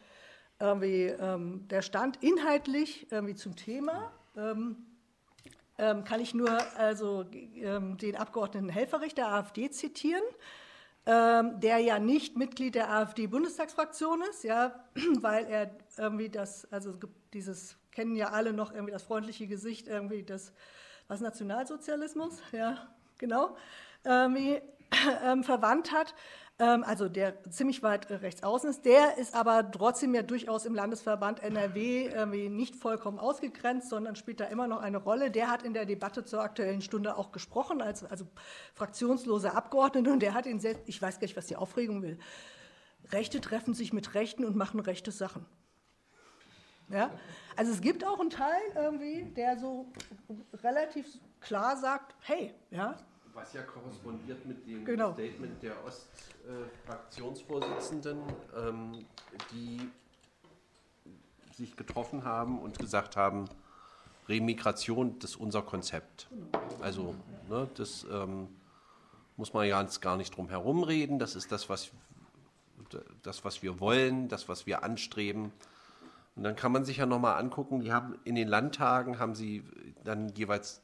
irgendwie ähm, der Stand inhaltlich irgendwie zum Thema. Ähm, ähm, kann ich nur also ähm, den Abgeordneten Helferich der AfD zitieren, ähm, der ja nicht Mitglied der AfD-Bundestagsfraktion ist, ja, weil er irgendwie das, also dieses kennen ja alle noch irgendwie das freundliche Gesicht irgendwie des was Nationalsozialismus, ja, genau, ähm, verwandt hat ähm, also der ziemlich weit rechts außen ist. Der ist aber trotzdem ja durchaus im Landesverband NRW nicht vollkommen ausgegrenzt, sondern spielt da immer noch eine Rolle. Der hat in der Debatte zur Aktuellen Stunde auch gesprochen, als also fraktionsloser Abgeordneter, und der hat ihn selbst, ich weiß gar nicht, was die Aufregung will. Rechte treffen sich mit Rechten und machen rechte Sachen. Ja? Also es gibt auch einen Teil irgendwie, der so relativ klar sagt, hey, ja. Was ja korrespondiert mit dem genau. Statement der Ost Fraktionsvorsitzenden, ähm, die sich getroffen haben und gesagt haben, Remigration, das ist unser Konzept. Also ne, das ähm, muss man ja gar nicht drum herum reden. Das ist das was, das, was wir wollen, das, was wir anstreben. Und dann kann man sich ja nochmal angucken, die haben in den Landtagen haben sie dann jeweils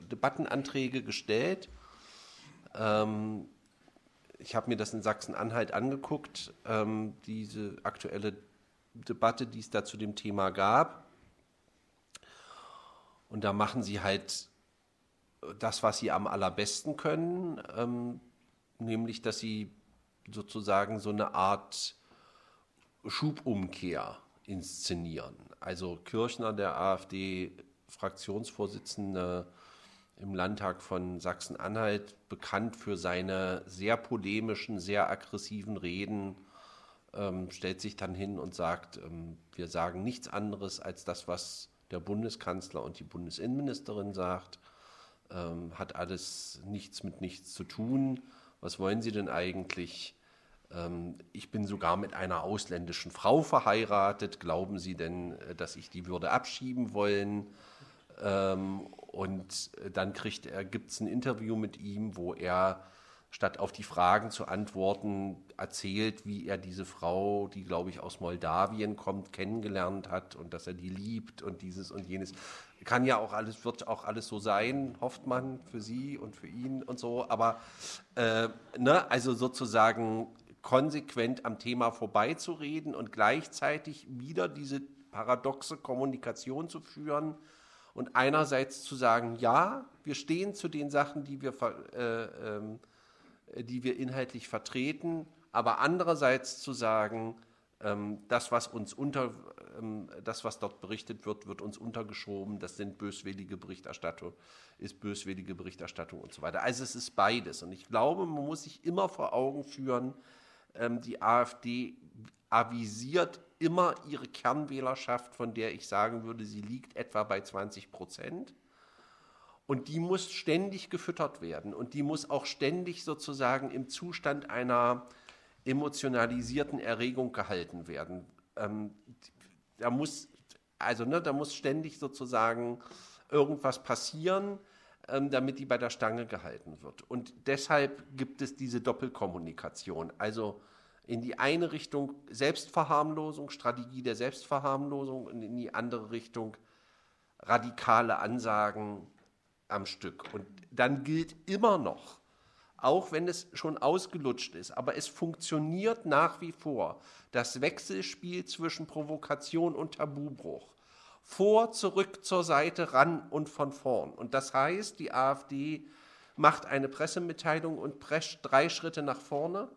Debattenanträge gestellt. Ähm, ich habe mir das in Sachsen-Anhalt angeguckt, ähm, diese aktuelle Debatte, die es da zu dem Thema gab. Und da machen sie halt das, was sie am allerbesten können, ähm, nämlich, dass sie sozusagen so eine Art Schubumkehr inszenieren. Also Kirchner, der AfD-Fraktionsvorsitzende, im Landtag von Sachsen-Anhalt bekannt für seine sehr polemischen, sehr aggressiven Reden, ähm, stellt sich dann hin und sagt, ähm, wir sagen nichts anderes als das, was der Bundeskanzler und die Bundesinnenministerin sagt, ähm, hat alles nichts mit nichts zu tun. Was wollen Sie denn eigentlich? Ähm, ich bin sogar mit einer ausländischen Frau verheiratet. Glauben Sie denn, äh, dass ich die würde abschieben wollen? Ähm, und dann kriegt er, gibt es ein Interview mit ihm, wo er statt auf die Fragen zu antworten, erzählt, wie er diese Frau, die glaube ich aus Moldawien kommt, kennengelernt hat und dass er die liebt und dieses und jenes. Kann ja auch alles, wird auch alles so sein, hofft man für sie und für ihn und so. Aber äh, ne, also sozusagen konsequent am Thema vorbeizureden und gleichzeitig wieder diese paradoxe Kommunikation zu führen und einerseits zu sagen, ja, wir stehen zu den Sachen, die wir, äh, äh, die wir inhaltlich vertreten, aber andererseits zu sagen, ähm, das, was uns unter, ähm, das, was dort berichtet wird, wird uns untergeschoben, das sind böswillige Berichterstattung, ist böswillige Berichterstattung und so weiter. Also es ist beides. Und ich glaube, man muss sich immer vor Augen führen, ähm, die AfD avisiert immer ihre Kernwählerschaft, von der ich sagen würde, sie liegt etwa bei 20 Prozent. Und die muss ständig gefüttert werden und die muss auch ständig sozusagen im Zustand einer emotionalisierten Erregung gehalten werden. Ähm, da muss also ne, da muss ständig sozusagen irgendwas passieren, ähm, damit die bei der Stange gehalten wird. Und deshalb gibt es diese Doppelkommunikation. Also in die eine Richtung Selbstverharmlosung, Strategie der Selbstverharmlosung und in die andere Richtung radikale Ansagen am Stück. Und dann gilt immer noch, auch wenn es schon ausgelutscht ist, aber es funktioniert nach wie vor, das Wechselspiel zwischen Provokation und Tabubruch. Vor, zurück, zur Seite, ran und von vorn. Und das heißt, die AfD macht eine Pressemitteilung und prescht drei Schritte nach vorne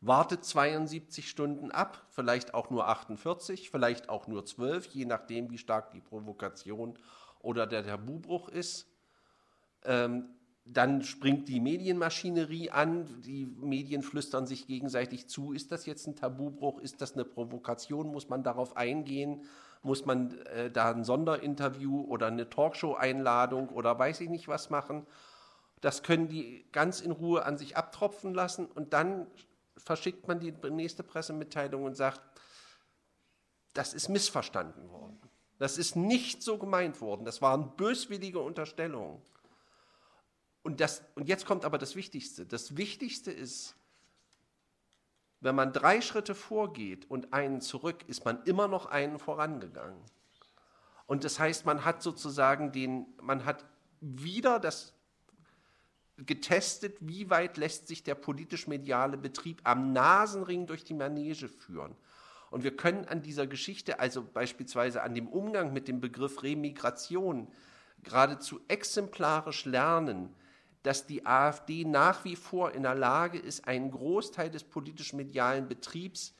wartet 72 Stunden ab, vielleicht auch nur 48, vielleicht auch nur 12, je nachdem, wie stark die Provokation oder der Tabubruch ist. Ähm, dann springt die Medienmaschinerie an, die Medien flüstern sich gegenseitig zu, ist das jetzt ein Tabubruch, ist das eine Provokation, muss man darauf eingehen, muss man äh, da ein Sonderinterview oder eine Talkshow-Einladung oder weiß ich nicht was machen. Das können die ganz in Ruhe an sich abtropfen lassen und dann verschickt man die nächste Pressemitteilung und sagt, das ist missverstanden worden. Das ist nicht so gemeint worden. Das waren böswillige Unterstellungen. Und, das, und jetzt kommt aber das Wichtigste. Das Wichtigste ist, wenn man drei Schritte vorgeht und einen zurück, ist man immer noch einen vorangegangen. Und das heißt, man hat sozusagen den, man hat wieder das getestet, wie weit lässt sich der politisch-mediale Betrieb am Nasenring durch die Manege führen. Und wir können an dieser Geschichte, also beispielsweise an dem Umgang mit dem Begriff Remigration, geradezu exemplarisch lernen, dass die AfD nach wie vor in der Lage ist, einen Großteil des politisch-medialen Betriebs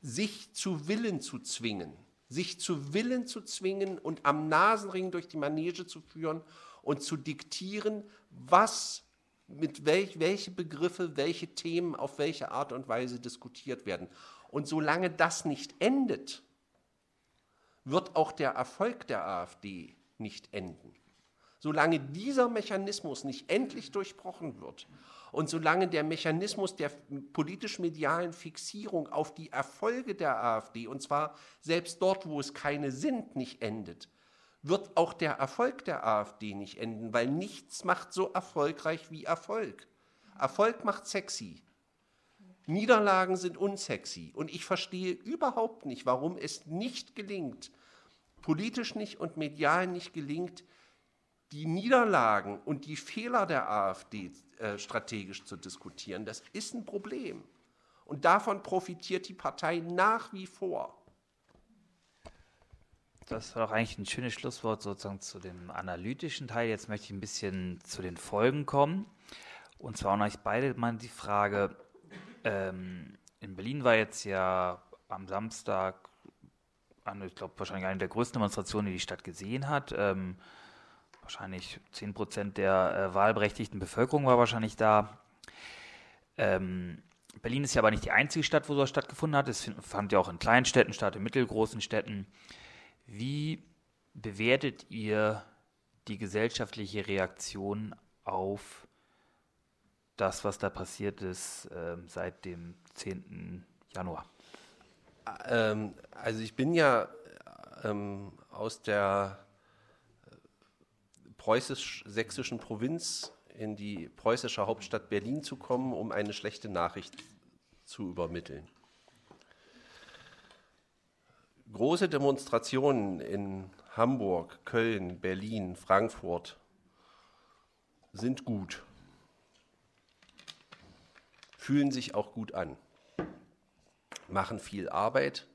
sich zu Willen zu zwingen, sich zu Willen zu zwingen und am Nasenring durch die Manege zu führen und zu diktieren, was mit welch, welche Begriffe, welche Themen auf welche Art und Weise diskutiert werden. Und solange das nicht endet, wird auch der Erfolg der AfD nicht enden. Solange dieser Mechanismus nicht endlich durchbrochen wird und solange der Mechanismus der politisch-medialen Fixierung auf die Erfolge der AfD, und zwar selbst dort, wo es keine sind, nicht endet, wird auch der Erfolg der AfD nicht enden, weil nichts macht so erfolgreich wie Erfolg. Erfolg macht sexy. Niederlagen sind unsexy. Und ich verstehe überhaupt nicht, warum es nicht gelingt, politisch nicht und medial nicht gelingt, die Niederlagen und die Fehler der AfD äh, strategisch zu diskutieren. Das ist ein Problem. Und davon profitiert die Partei nach wie vor. Das war doch eigentlich ein schönes Schlusswort sozusagen zu dem analytischen Teil. Jetzt möchte ich ein bisschen zu den Folgen kommen. Und zwar an euch beide mal die Frage, ähm, in Berlin war jetzt ja am Samstag, eine, ich glaube wahrscheinlich eine der größten Demonstrationen, die die Stadt gesehen hat. Ähm, wahrscheinlich 10 Prozent der äh, wahlberechtigten Bevölkerung war wahrscheinlich da. Ähm, Berlin ist ja aber nicht die einzige Stadt, wo sowas stattgefunden hat. Es fand ja auch in kleinen Städten statt, in mittelgroßen Städten. Wie bewertet ihr die gesellschaftliche Reaktion auf das, was da passiert ist äh, seit dem 10. Januar? Ähm, also ich bin ja ähm, aus der preußisch-sächsischen Provinz in die preußische Hauptstadt Berlin zu kommen, um eine schlechte Nachricht zu übermitteln große Demonstrationen in Hamburg, Köln, Berlin, Frankfurt sind gut, fühlen sich auch gut an, machen viel Arbeit,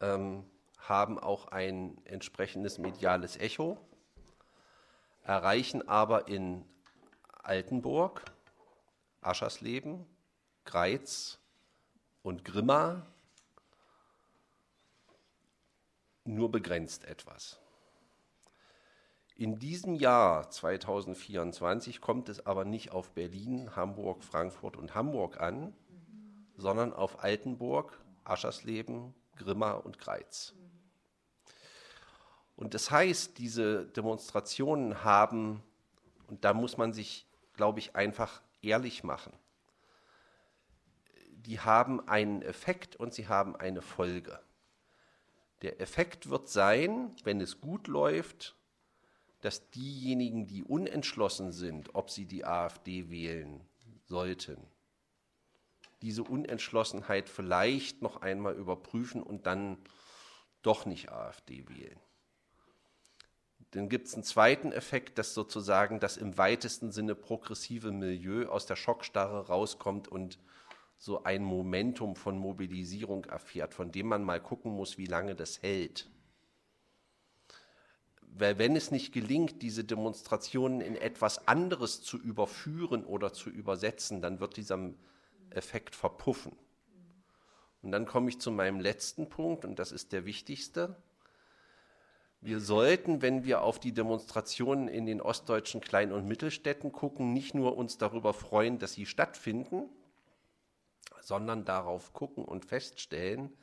ähm, haben auch ein entsprechendes mediales Echo, erreichen aber in Altenburg, Aschersleben, Greiz und Grimma nur begrenzt etwas. In diesem Jahr 2024 kommt es aber nicht auf Berlin, Hamburg, Frankfurt und Hamburg an, sondern auf Altenburg, Aschersleben, Grimma und Greiz. Und das heißt, diese Demonstrationen haben, und da muss man sich, glaube ich, einfach ehrlich machen, die haben einen Effekt und sie haben eine Folge. Der Effekt wird sein, wenn es gut läuft, dass diejenigen, die unentschlossen sind, ob sie die AfD wählen sollten, diese Unentschlossenheit vielleicht noch einmal überprüfen und dann doch nicht AfD wählen. Dann gibt es einen zweiten Effekt, dass sozusagen das im weitesten Sinne progressive Milieu aus der Schockstarre rauskommt und so ein Momentum von Mobilisierung erfährt, von dem man mal gucken muss, wie lange das hält. Weil wenn es nicht gelingt, diese Demonstrationen in etwas anderes zu überführen oder zu übersetzen, dann wird dieser Effekt verpuffen. Und dann komme ich zu meinem letzten Punkt, und das ist der wichtigste. Wir sollten, wenn wir auf die Demonstrationen in den ostdeutschen Klein- und Mittelstädten gucken, nicht nur uns darüber freuen, dass sie stattfinden, sondern darauf gucken und feststellen,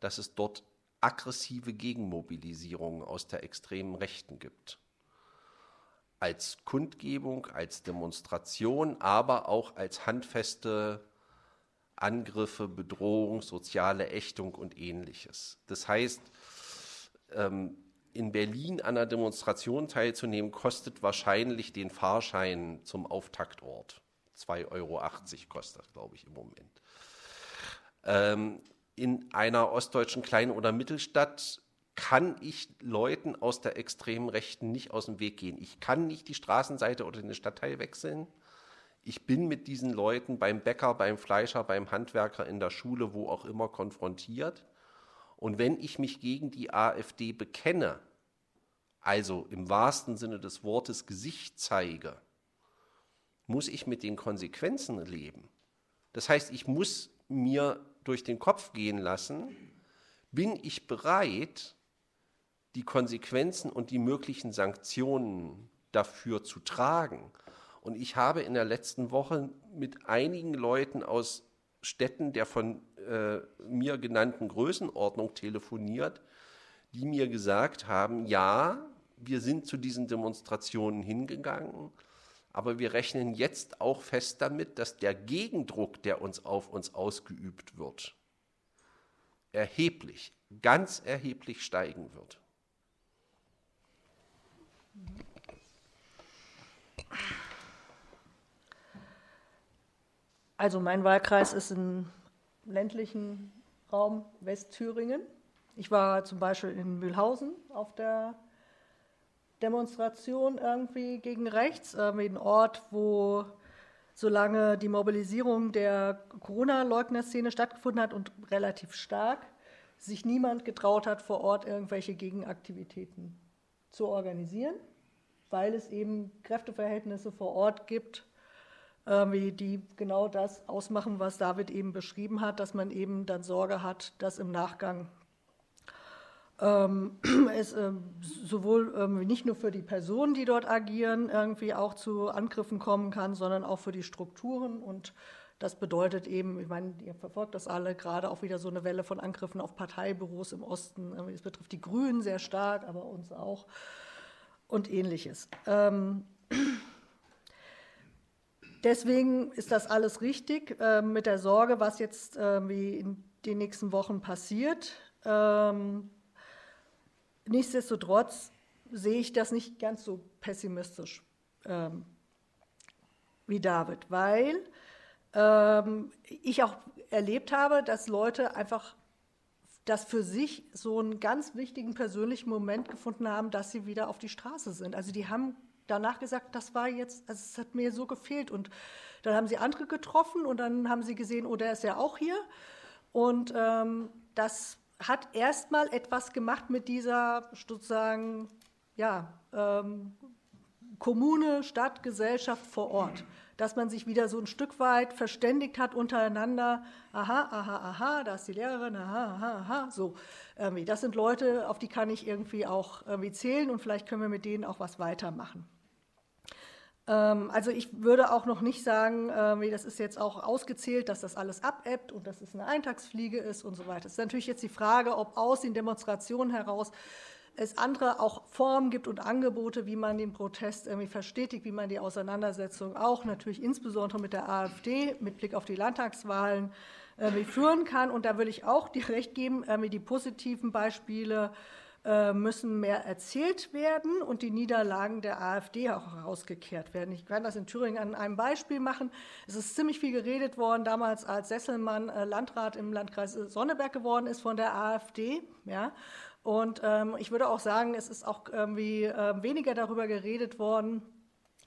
dass es dort aggressive Gegenmobilisierungen aus der extremen Rechten gibt. Als Kundgebung, als Demonstration, aber auch als handfeste Angriffe, Bedrohung, soziale Ächtung und ähnliches. Das heißt, ähm, in Berlin an einer Demonstration teilzunehmen, kostet wahrscheinlich den Fahrschein zum Auftaktort. 2,80 Euro kostet, glaube ich, im Moment. Ähm, in einer ostdeutschen Klein- oder Mittelstadt kann ich Leuten aus der extremen Rechten nicht aus dem Weg gehen. Ich kann nicht die Straßenseite oder den Stadtteil wechseln. Ich bin mit diesen Leuten beim Bäcker, beim Fleischer, beim Handwerker in der Schule, wo auch immer konfrontiert. Und wenn ich mich gegen die AfD bekenne, also im wahrsten Sinne des Wortes Gesicht zeige, muss ich mit den Konsequenzen leben. Das heißt, ich muss mir durch den Kopf gehen lassen, bin ich bereit, die Konsequenzen und die möglichen Sanktionen dafür zu tragen. Und ich habe in der letzten Woche mit einigen Leuten aus Städten der von äh, mir genannten Größenordnung telefoniert, die mir gesagt haben, ja, wir sind zu diesen Demonstrationen hingegangen, aber wir rechnen jetzt auch fest damit, dass der Gegendruck, der uns auf uns ausgeübt wird, erheblich, ganz erheblich steigen wird. Also mein Wahlkreis ist im ländlichen Raum Westthüringen. Ich war zum Beispiel in Mühlhausen auf der Demonstration irgendwie gegen rechts, irgendwie ein Ort, wo solange die Mobilisierung der Corona-Leugner-Szene stattgefunden hat und relativ stark, sich niemand getraut hat, vor Ort irgendwelche Gegenaktivitäten zu organisieren, weil es eben Kräfteverhältnisse vor Ort gibt, die genau das ausmachen, was David eben beschrieben hat, dass man eben dann Sorge hat, dass im Nachgang ähm, es äh, sowohl ähm, nicht nur für die Personen, die dort agieren, irgendwie auch zu Angriffen kommen kann, sondern auch für die Strukturen. Und das bedeutet eben, ich meine, ihr verfolgt das alle, gerade auch wieder so eine Welle von Angriffen auf Parteibüros im Osten. Es betrifft die Grünen sehr stark, aber uns auch und ähnliches. Ähm, deswegen ist das alles richtig äh, mit der Sorge, was jetzt äh, in den nächsten Wochen passiert. Ähm, Nichtsdestotrotz sehe ich das nicht ganz so pessimistisch ähm, wie David, weil ähm, ich auch erlebt habe, dass Leute einfach das für sich so einen ganz wichtigen persönlichen Moment gefunden haben, dass sie wieder auf die Straße sind. Also die haben danach gesagt, das war jetzt, also es hat mir so gefehlt. Und dann haben sie andere getroffen und dann haben sie gesehen, oh, der ist ja auch hier. Und ähm, das hat erstmal etwas gemacht mit dieser sozusagen ja, ähm, Kommune, Stadt, Gesellschaft vor Ort. Dass man sich wieder so ein Stück weit verständigt hat untereinander. Aha, aha, aha, da ist die Lehrerin, aha, aha, aha. So, das sind Leute, auf die kann ich irgendwie auch irgendwie zählen und vielleicht können wir mit denen auch was weitermachen. Ähm, also ich würde auch noch nicht sagen, äh, das ist jetzt auch ausgezählt, dass das alles abebbt und dass es eine Eintagsfliege ist und so weiter. Es ist natürlich jetzt die Frage, ob aus den Demonstrationen heraus es andere auch Formen gibt und Angebote, wie man den Protest irgendwie verstetigt, wie man die Auseinandersetzung auch natürlich insbesondere mit der AfD mit Blick auf die Landtagswahlen führen kann. Und da will ich auch dir recht geben, die positiven Beispiele äh, müssen mehr erzählt werden und die Niederlagen der AfD auch herausgekehrt werden. Ich kann das in Thüringen an einem Beispiel machen. Es ist ziemlich viel geredet worden damals, als Sesselmann äh, Landrat im Landkreis Sonneberg geworden ist von der AfD. Ja. Und ähm, ich würde auch sagen, es ist auch irgendwie äh, weniger darüber geredet worden,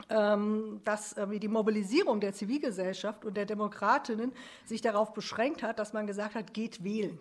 ähm, dass äh, die Mobilisierung der Zivilgesellschaft und der Demokratinnen sich darauf beschränkt hat, dass man gesagt hat, geht wählen.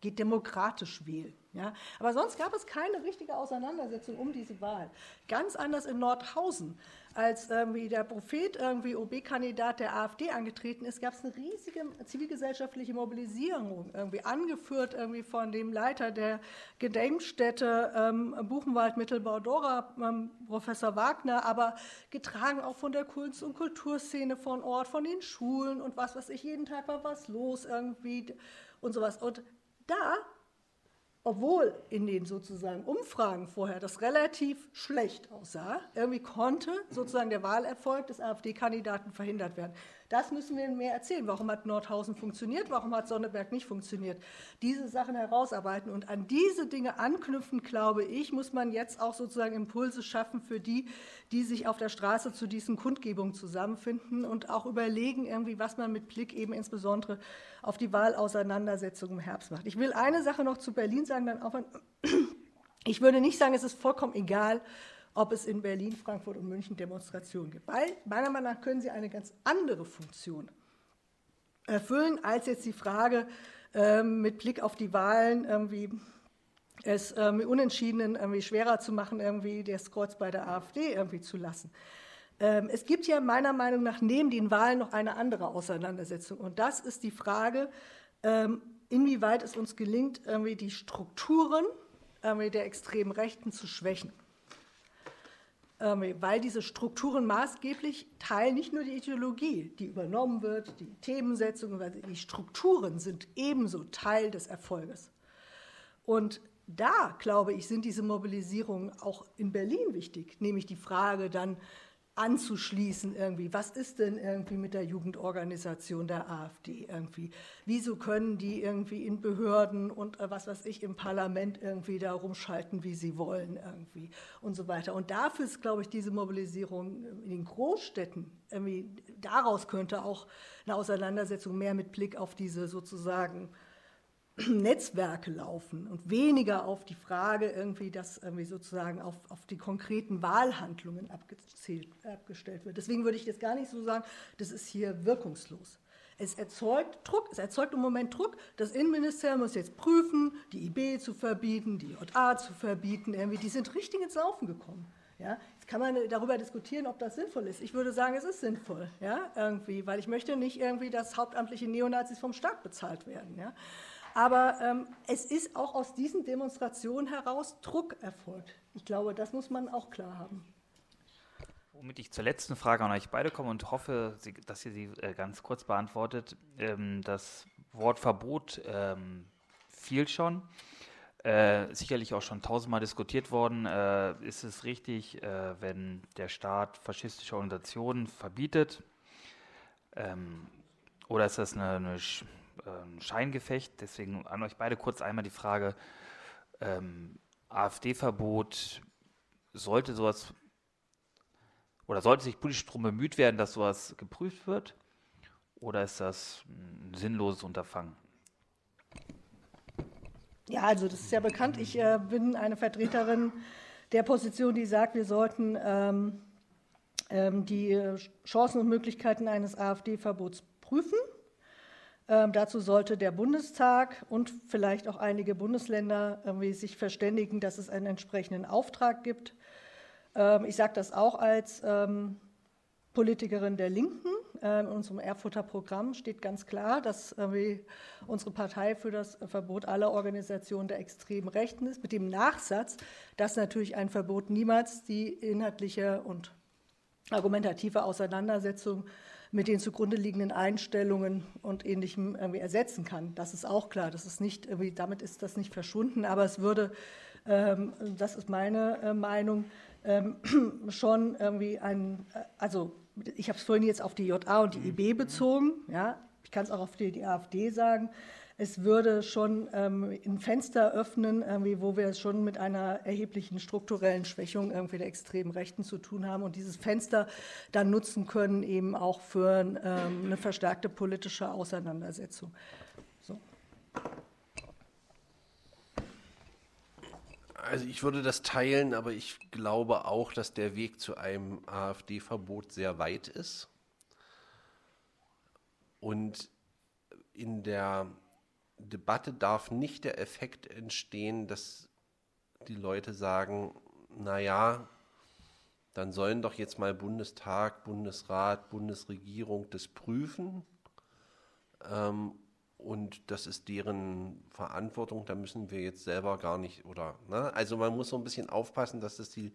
geht demokratisch wählen. Ja? Aber sonst gab es keine richtige Auseinandersetzung um diese Wahl. Ganz anders in Nordhausen. Als irgendwie der Prophet irgendwie OB-Kandidat der AfD angetreten ist, gab es eine riesige zivilgesellschaftliche Mobilisierung, irgendwie angeführt irgendwie von dem Leiter der Gedenkstätte ähm, Buchenwald Mittelbau Dora, ähm, Professor Wagner, aber getragen auch von der Kunst- und Kulturszene von Ort, von den Schulen und was weiß ich, jeden Tag war was los irgendwie und sowas. Und da obwohl in den sozusagen Umfragen vorher das relativ schlecht aussah, irgendwie konnte sozusagen der Wahlerfolg des AfD-Kandidaten verhindert werden. Das müssen wir mehr erzählen. Warum hat Nordhausen funktioniert? Warum hat Sonneberg nicht funktioniert? Diese Sachen herausarbeiten und an diese Dinge anknüpfen, glaube ich, muss man jetzt auch sozusagen Impulse schaffen für die, die sich auf der Straße zu diesen Kundgebungen zusammenfinden und auch überlegen, irgendwie, was man mit Blick eben insbesondere auf die Wahlauseinandersetzung im Herbst macht. Ich will eine Sache noch zu Berlin sagen, dann auch. Ich würde nicht sagen, es ist vollkommen egal, ob es in Berlin, Frankfurt und München Demonstrationen gibt. Weil meiner Meinung nach können sie eine ganz andere Funktion erfüllen, als jetzt die Frage ähm, mit Blick auf die Wahlen irgendwie es ähm, Unentschiedenen irgendwie schwerer zu machen, irgendwie das Kreuz bei der AfD irgendwie zu lassen. Ähm, es gibt ja meiner Meinung nach neben den Wahlen noch eine andere Auseinandersetzung. Und das ist die Frage, ähm, inwieweit es uns gelingt, irgendwie die Strukturen irgendwie der extremen Rechten zu schwächen. Ähm, weil diese Strukturen maßgeblich teilen nicht nur die Ideologie, die übernommen wird, die Themensetzung, die Strukturen sind ebenso Teil des Erfolges. Und da, glaube ich, sind diese Mobilisierungen auch in Berlin wichtig, nämlich die Frage dann, anzuschließen irgendwie. Was ist denn irgendwie mit der Jugendorganisation der AfD irgendwie? Wieso können die irgendwie in Behörden und äh, was weiß ich im Parlament irgendwie da rumschalten, wie sie wollen irgendwie und so weiter. Und dafür ist, glaube ich, diese Mobilisierung in den Großstädten irgendwie, daraus könnte auch eine Auseinandersetzung mehr mit Blick auf diese sozusagen Netzwerke laufen und weniger auf die Frage irgendwie, dass irgendwie sozusagen auf, auf die konkreten Wahlhandlungen abgezählt, abgestellt wird. Deswegen würde ich jetzt gar nicht so sagen, das ist hier wirkungslos. Es erzeugt Druck, es erzeugt im Moment Druck. Das Innenministerium muss jetzt prüfen, die IB zu verbieten, die JA zu verbieten. Irgendwie, die sind richtig ins Laufen gekommen. Ja, jetzt kann man darüber diskutieren, ob das sinnvoll ist. Ich würde sagen, es ist sinnvoll, ja, irgendwie, weil ich möchte nicht irgendwie, dass hauptamtliche Neonazis vom Staat bezahlt werden. Ja. Aber ähm, es ist auch aus diesen Demonstrationen heraus Druck erfolgt. Ich glaube, das muss man auch klar haben. Womit ich zur letzten Frage an euch beide komme und hoffe, dass ihr sie äh, ganz kurz beantwortet. Ähm, das Wort Verbot ähm, fiel schon. Äh, sicherlich auch schon tausendmal diskutiert worden. Äh, ist es richtig, wenn der Staat faschistische Organisationen verbietet? Ähm, oder ist das eine, eine ähm, Scheingefecht. Deswegen an euch beide kurz einmal die Frage, ähm, AfD-Verbot, sollte sowas oder sollte sich politisch darum bemüht werden, dass sowas geprüft wird? Oder ist das ein sinnloses Unterfangen? Ja, also das ist ja bekannt. Ich äh, bin eine Vertreterin der Position, die sagt, wir sollten ähm, ähm, die Chancen und Möglichkeiten eines AfD-Verbots prüfen. Ähm, dazu sollte der Bundestag und vielleicht auch einige Bundesländer irgendwie sich verständigen, dass es einen entsprechenden Auftrag gibt. Ähm, ich sage das auch als ähm, Politikerin der Linken. Ähm, in unserem Erfurter Programm steht ganz klar, dass unsere Partei für das Verbot aller Organisationen der extremen Rechten ist, mit dem Nachsatz, dass natürlich ein Verbot niemals die inhaltliche und argumentative Auseinandersetzung mit den zugrunde liegenden Einstellungen und Ähnlichem irgendwie ersetzen kann. Das ist auch klar. Das ist nicht, damit ist das nicht verschwunden, aber es würde, ähm, das ist meine äh, Meinung, ähm, schon irgendwie ein, äh, also ich habe es vorhin jetzt auf die JA und die IB bezogen, ja, ich kann es auch auf die, die AfD sagen es würde schon ähm, ein Fenster öffnen, wo wir es schon mit einer erheblichen strukturellen Schwächung irgendwie der extremen Rechten zu tun haben und dieses Fenster dann nutzen können, eben auch für ähm, eine verstärkte politische Auseinandersetzung. So. Also ich würde das teilen, aber ich glaube auch, dass der Weg zu einem AfD-Verbot sehr weit ist. Und in der Debatte darf nicht der Effekt entstehen, dass die Leute sagen, naja, dann sollen doch jetzt mal Bundestag, Bundesrat, Bundesregierung das prüfen. Ähm, und das ist deren Verantwortung, da müssen wir jetzt selber gar nicht, oder, ne? Also man muss so ein bisschen aufpassen, dass das die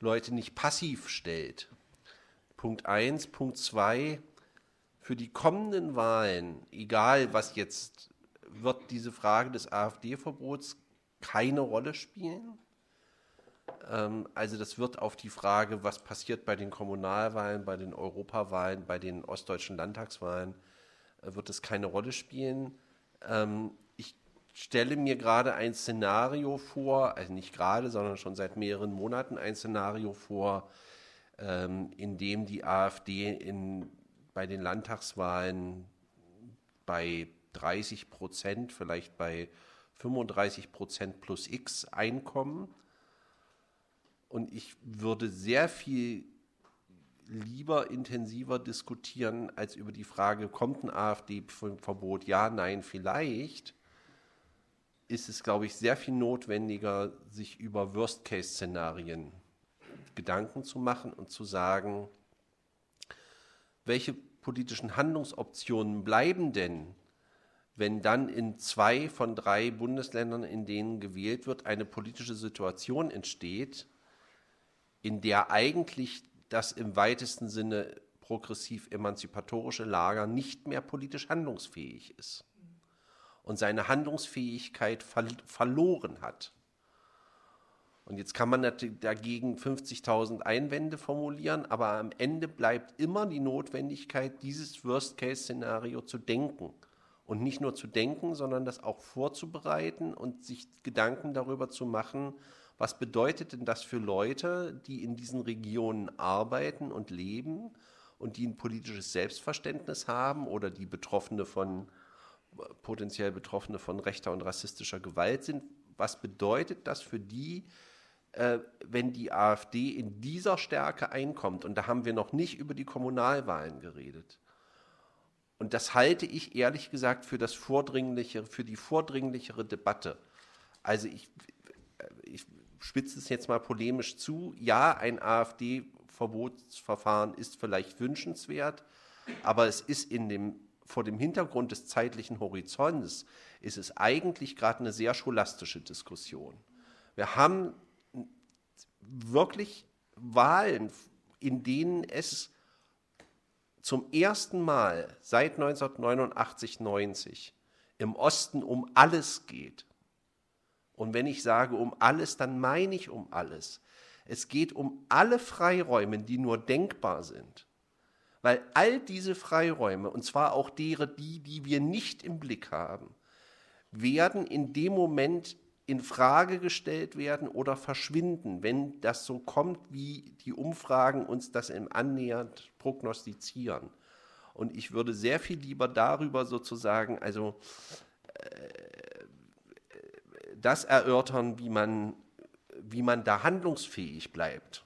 Leute nicht passiv stellt. Punkt 1. Punkt 2. Für die kommenden Wahlen, egal was jetzt, wird diese Frage des AfD-Verbots keine Rolle spielen. Ähm, also das wird auf die Frage, was passiert bei den Kommunalwahlen, bei den Europawahlen, bei den ostdeutschen Landtagswahlen, äh, wird es keine Rolle spielen. Ähm, ich stelle mir gerade ein Szenario vor, also nicht gerade, sondern schon seit mehreren Monaten ein Szenario vor, ähm, in dem die AfD in, bei den Landtagswahlen bei 30 Prozent, vielleicht bei 35 Prozent plus X Einkommen. Und ich würde sehr viel lieber intensiver diskutieren als über die Frage, kommt ein AfD-Verbot? Ja, nein, vielleicht. Ist es, glaube ich, sehr viel notwendiger, sich über Worst-Case-Szenarien Gedanken zu machen und zu sagen, welche politischen Handlungsoptionen bleiben denn, wenn dann in zwei von drei Bundesländern, in denen gewählt wird, eine politische Situation entsteht, in der eigentlich das im weitesten Sinne progressiv-emanzipatorische Lager nicht mehr politisch handlungsfähig ist und seine Handlungsfähigkeit ver verloren hat. Und jetzt kann man dagegen 50.000 Einwände formulieren, aber am Ende bleibt immer die Notwendigkeit, dieses Worst-Case-Szenario zu denken. Und nicht nur zu denken, sondern das auch vorzubereiten und sich Gedanken darüber zu machen, was bedeutet denn das für Leute, die in diesen Regionen arbeiten und leben und die ein politisches Selbstverständnis haben oder die Betroffene von potenziell Betroffene von rechter und rassistischer Gewalt sind? Was bedeutet das für die, äh, wenn die AfD in dieser Stärke einkommt? Und da haben wir noch nicht über die Kommunalwahlen geredet. Und das halte ich ehrlich gesagt für das vordringlichere, für die vordringlichere Debatte. Also ich, ich spitze es jetzt mal polemisch zu, ja, ein AfD-Verbotsverfahren ist vielleicht wünschenswert, aber es ist in dem, vor dem Hintergrund des zeitlichen Horizonts, ist es eigentlich gerade eine sehr scholastische Diskussion. Wir haben wirklich Wahlen, in denen es zum ersten Mal seit 1989, 90 im Osten um alles geht. Und wenn ich sage um alles, dann meine ich um alles. Es geht um alle Freiräume, die nur denkbar sind. Weil all diese Freiräume, und zwar auch derer, die, die wir nicht im Blick haben, werden in dem Moment in Frage gestellt werden oder verschwinden, wenn das so kommt, wie die Umfragen uns das im annähernd prognostizieren. Und ich würde sehr viel lieber darüber sozusagen, also äh, das erörtern, wie man, wie man da handlungsfähig bleibt.